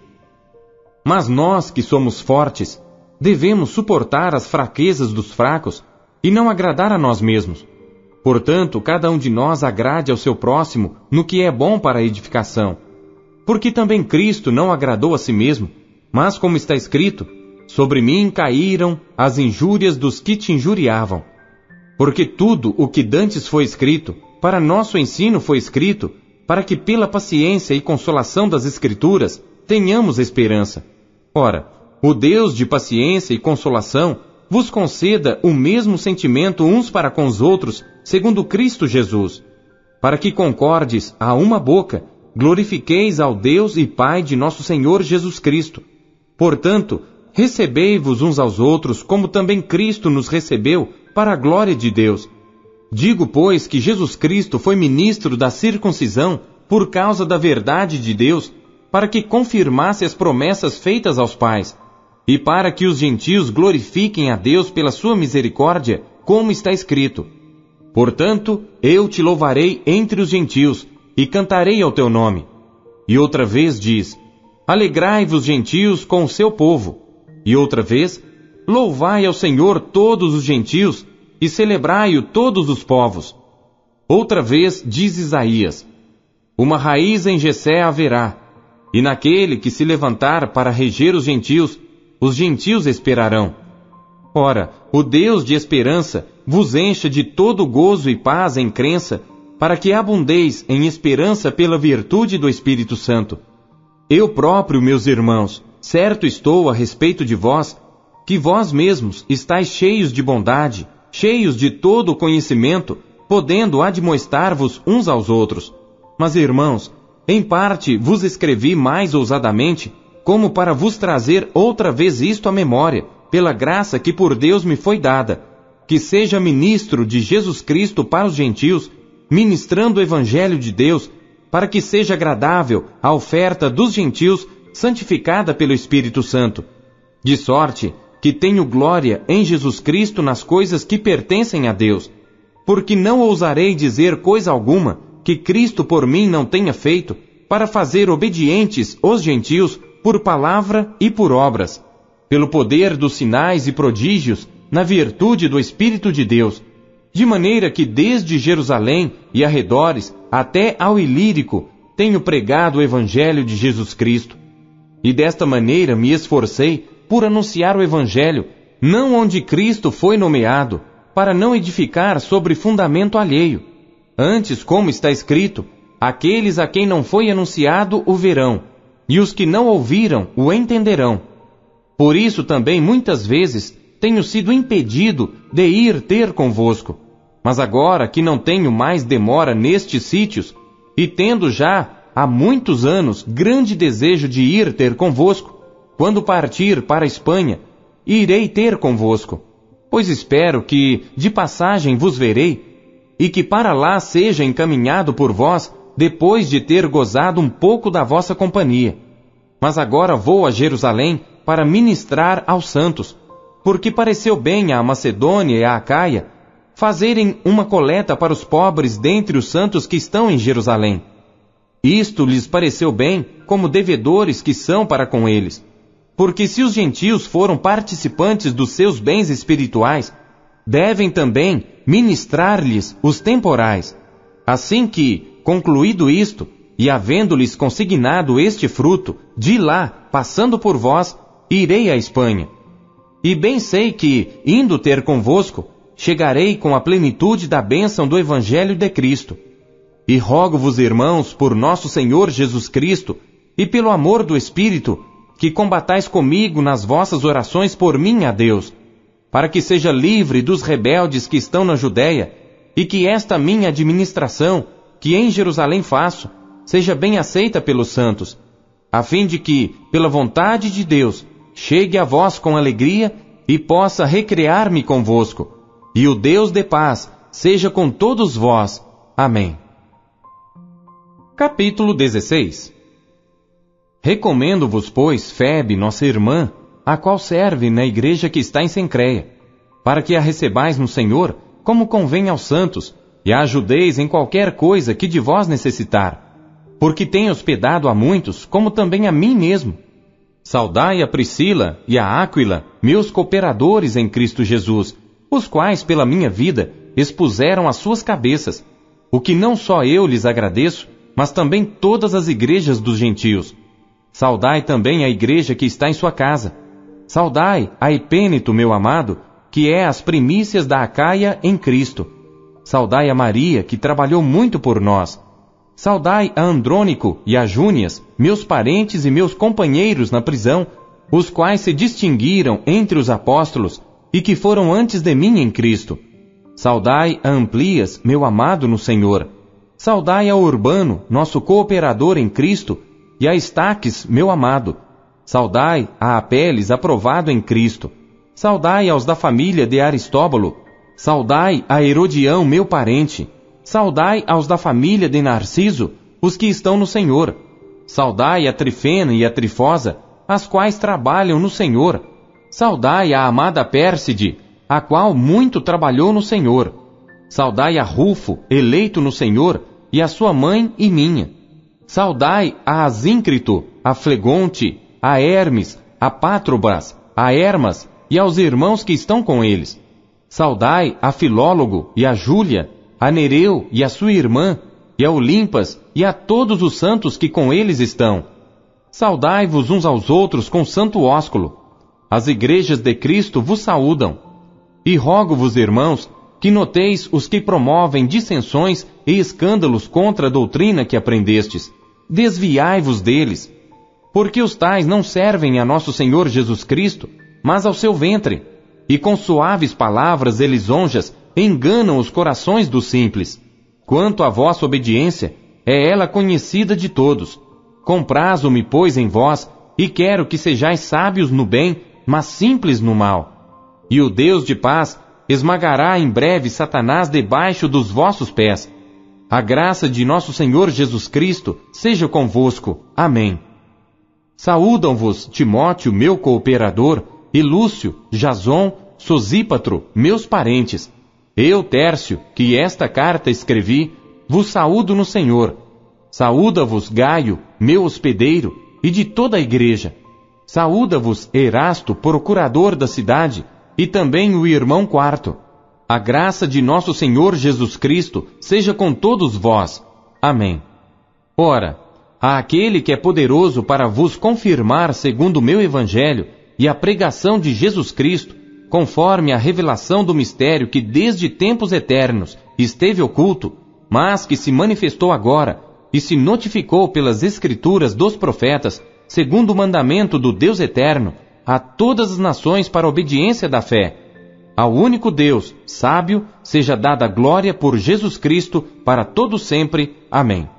Mas nós que somos fortes, devemos suportar as fraquezas dos fracos e não agradar a nós mesmos. Portanto, cada um de nós agrade ao seu próximo no que é bom para a edificação. Porque também Cristo não agradou a si mesmo, mas como está escrito, sobre mim caíram as injúrias dos que te injuriavam. Porque tudo o que dantes foi escrito, para nosso ensino foi escrito, para que pela paciência e consolação das Escrituras tenhamos esperança. Ora, o Deus de paciência e consolação vos conceda o mesmo sentimento uns para com os outros, segundo Cristo Jesus, para que concordes a uma boca, glorifiqueis ao Deus e Pai de nosso Senhor Jesus Cristo. Portanto, recebei-vos uns aos outros, como também Cristo nos recebeu, para a glória de Deus. Digo, pois, que Jesus Cristo foi ministro da circuncisão por causa da verdade de Deus, para que confirmasse as promessas feitas aos pais e para que os gentios glorifiquem a Deus pela sua misericórdia, como está escrito: Portanto, eu te louvarei entre os gentios e cantarei ao teu nome. E outra vez diz: Alegrai-vos, gentios, com o seu povo. E outra vez: Louvai ao Senhor todos os gentios e celebrai-o todos os povos. Outra vez diz Isaías: Uma raiz em Jessé haverá, e naquele que se levantar para reger os gentios, os gentios esperarão. Ora, o Deus de esperança vos encha de todo gozo e paz em crença, para que abundeis em esperança pela virtude do Espírito Santo. Eu próprio, meus irmãos, certo estou a respeito de vós, que vós mesmos estáis cheios de bondade, cheios de todo conhecimento, podendo admoestar-vos uns aos outros. Mas, irmãos, em parte vos escrevi mais ousadamente, como para vos trazer outra vez isto à memória, pela graça que por Deus me foi dada, que seja ministro de Jesus Cristo para os gentios, ministrando o Evangelho de Deus, para que seja agradável a oferta dos gentios, santificada pelo Espírito Santo. De sorte que tenho glória em Jesus Cristo nas coisas que pertencem a Deus, porque não ousarei dizer coisa alguma que Cristo por mim não tenha feito, para fazer obedientes os gentios por palavra e por obras, pelo poder dos sinais e prodígios, na virtude do Espírito de Deus, de maneira que desde Jerusalém e arredores até ao Ilírico tenho pregado o Evangelho de Jesus Cristo. E desta maneira me esforcei por anunciar o Evangelho, não onde Cristo foi nomeado, para não edificar sobre fundamento alheio. Antes, como está escrito, aqueles a quem não foi anunciado o verão, e os que não ouviram o entenderão. Por isso também muitas vezes tenho sido impedido de ir ter convosco mas agora que não tenho mais demora nestes sítios, e tendo já há muitos anos grande desejo de ir ter convosco, quando partir para a Espanha, irei ter convosco, pois espero que de passagem vos verei, e que para lá seja encaminhado por vós, depois de ter gozado um pouco da vossa companhia. Mas agora vou a Jerusalém para ministrar aos santos, porque pareceu bem à Macedônia e à Acaia fazerem uma coleta para os pobres dentre os santos que estão em Jerusalém. Isto lhes pareceu bem, como devedores que são para com eles. Porque se os gentios foram participantes dos seus bens espirituais, devem também ministrar-lhes os temporais. Assim que, concluído isto, e havendo-lhes consignado este fruto, de lá, passando por vós, irei à Espanha. E bem sei que, indo ter convosco, chegarei com a plenitude da bênção do Evangelho de Cristo. E rogo-vos, irmãos, por nosso Senhor Jesus Cristo e pelo amor do Espírito, que combatais comigo nas vossas orações por mim a Deus, para que seja livre dos rebeldes que estão na Judéia, e que esta minha administração, que em Jerusalém faço, seja bem aceita pelos santos, a fim de que, pela vontade de Deus, chegue a vós com alegria e possa recrear-me convosco e o Deus de paz seja com todos vós. Amém. Capítulo 16 Recomendo-vos, pois, Febe, nossa irmã, a qual serve na igreja que está em Sencreia, para que a recebais no Senhor, como convém aos santos, e a ajudeis em qualquer coisa que de vós necessitar, porque tem hospedado a muitos, como também a mim mesmo. Saudai a Priscila e a Áquila, meus cooperadores em Cristo Jesus, os quais, pela minha vida, expuseram as suas cabeças, o que não só eu lhes agradeço, mas também todas as igrejas dos gentios. Saudai também a igreja que está em sua casa. Saudai a Epênito, meu amado, que é as primícias da Acaia em Cristo. Saudai a Maria, que trabalhou muito por nós. Saudai a Andrônico e a Júnias, meus parentes e meus companheiros na prisão, os quais se distinguiram entre os apóstolos e que foram antes de mim em Cristo. Saudai a Amplias, meu amado no Senhor. Saudai a Urbano, nosso cooperador em Cristo, e a Estaques, meu amado. Saudai a Apeles, aprovado em Cristo. Saudai aos da família de Aristóbulo. Saudai a Herodião, meu parente. Saudai aos da família de Narciso, os que estão no Senhor. Saudai a Trifena e a Trifosa, as quais trabalham no Senhor Saudai a amada Pérside, a qual muito trabalhou no Senhor. Saudai a Rufo, eleito no Senhor, e a sua mãe e minha. Saudai a Asíncrito, a Flegonte, a Hermes, a Pátrobas, a Hermas e aos irmãos que estão com eles. Saudai a Filólogo e a Júlia, a Nereu e a sua irmã, e a Olimpas e a todos os santos que com eles estão. Saudai-vos uns aos outros com santo ósculo. As igrejas de Cristo vos saúdam. E rogo-vos, irmãos, que noteis os que promovem dissensões e escândalos contra a doutrina que aprendestes. Desviai-vos deles, porque os tais não servem a nosso Senhor Jesus Cristo, mas ao seu ventre, e com suaves palavras e lisonjas enganam os corações dos simples. Quanto à vossa obediência, é ela conhecida de todos. Comprazo-me, pois, em vós, e quero que sejais sábios no bem, mas simples no mal. E o Deus de paz esmagará em breve Satanás debaixo dos vossos pés. A graça de nosso Senhor Jesus Cristo seja convosco. Amém. Saúdam-vos Timóteo, meu cooperador, e Lúcio, Jason, Sosípatro, meus parentes. Eu, Tércio, que esta carta escrevi, vos saúdo no Senhor. Saúda-vos Gaio, meu hospedeiro, e de toda a igreja. Saúda-vos Erasto, procurador da cidade, e também o irmão quarto. A graça de nosso Senhor Jesus Cristo seja com todos vós. Amém. Ora, a aquele que é poderoso para vos confirmar segundo o meu evangelho e a pregação de Jesus Cristo, conforme a revelação do mistério que desde tempos eternos esteve oculto, mas que se manifestou agora e se notificou pelas escrituras dos profetas, segundo o mandamento do Deus eterno, a todas as nações para obediência da fé. Ao único Deus, sábio, seja dada glória por Jesus Cristo para todo sempre. Amém.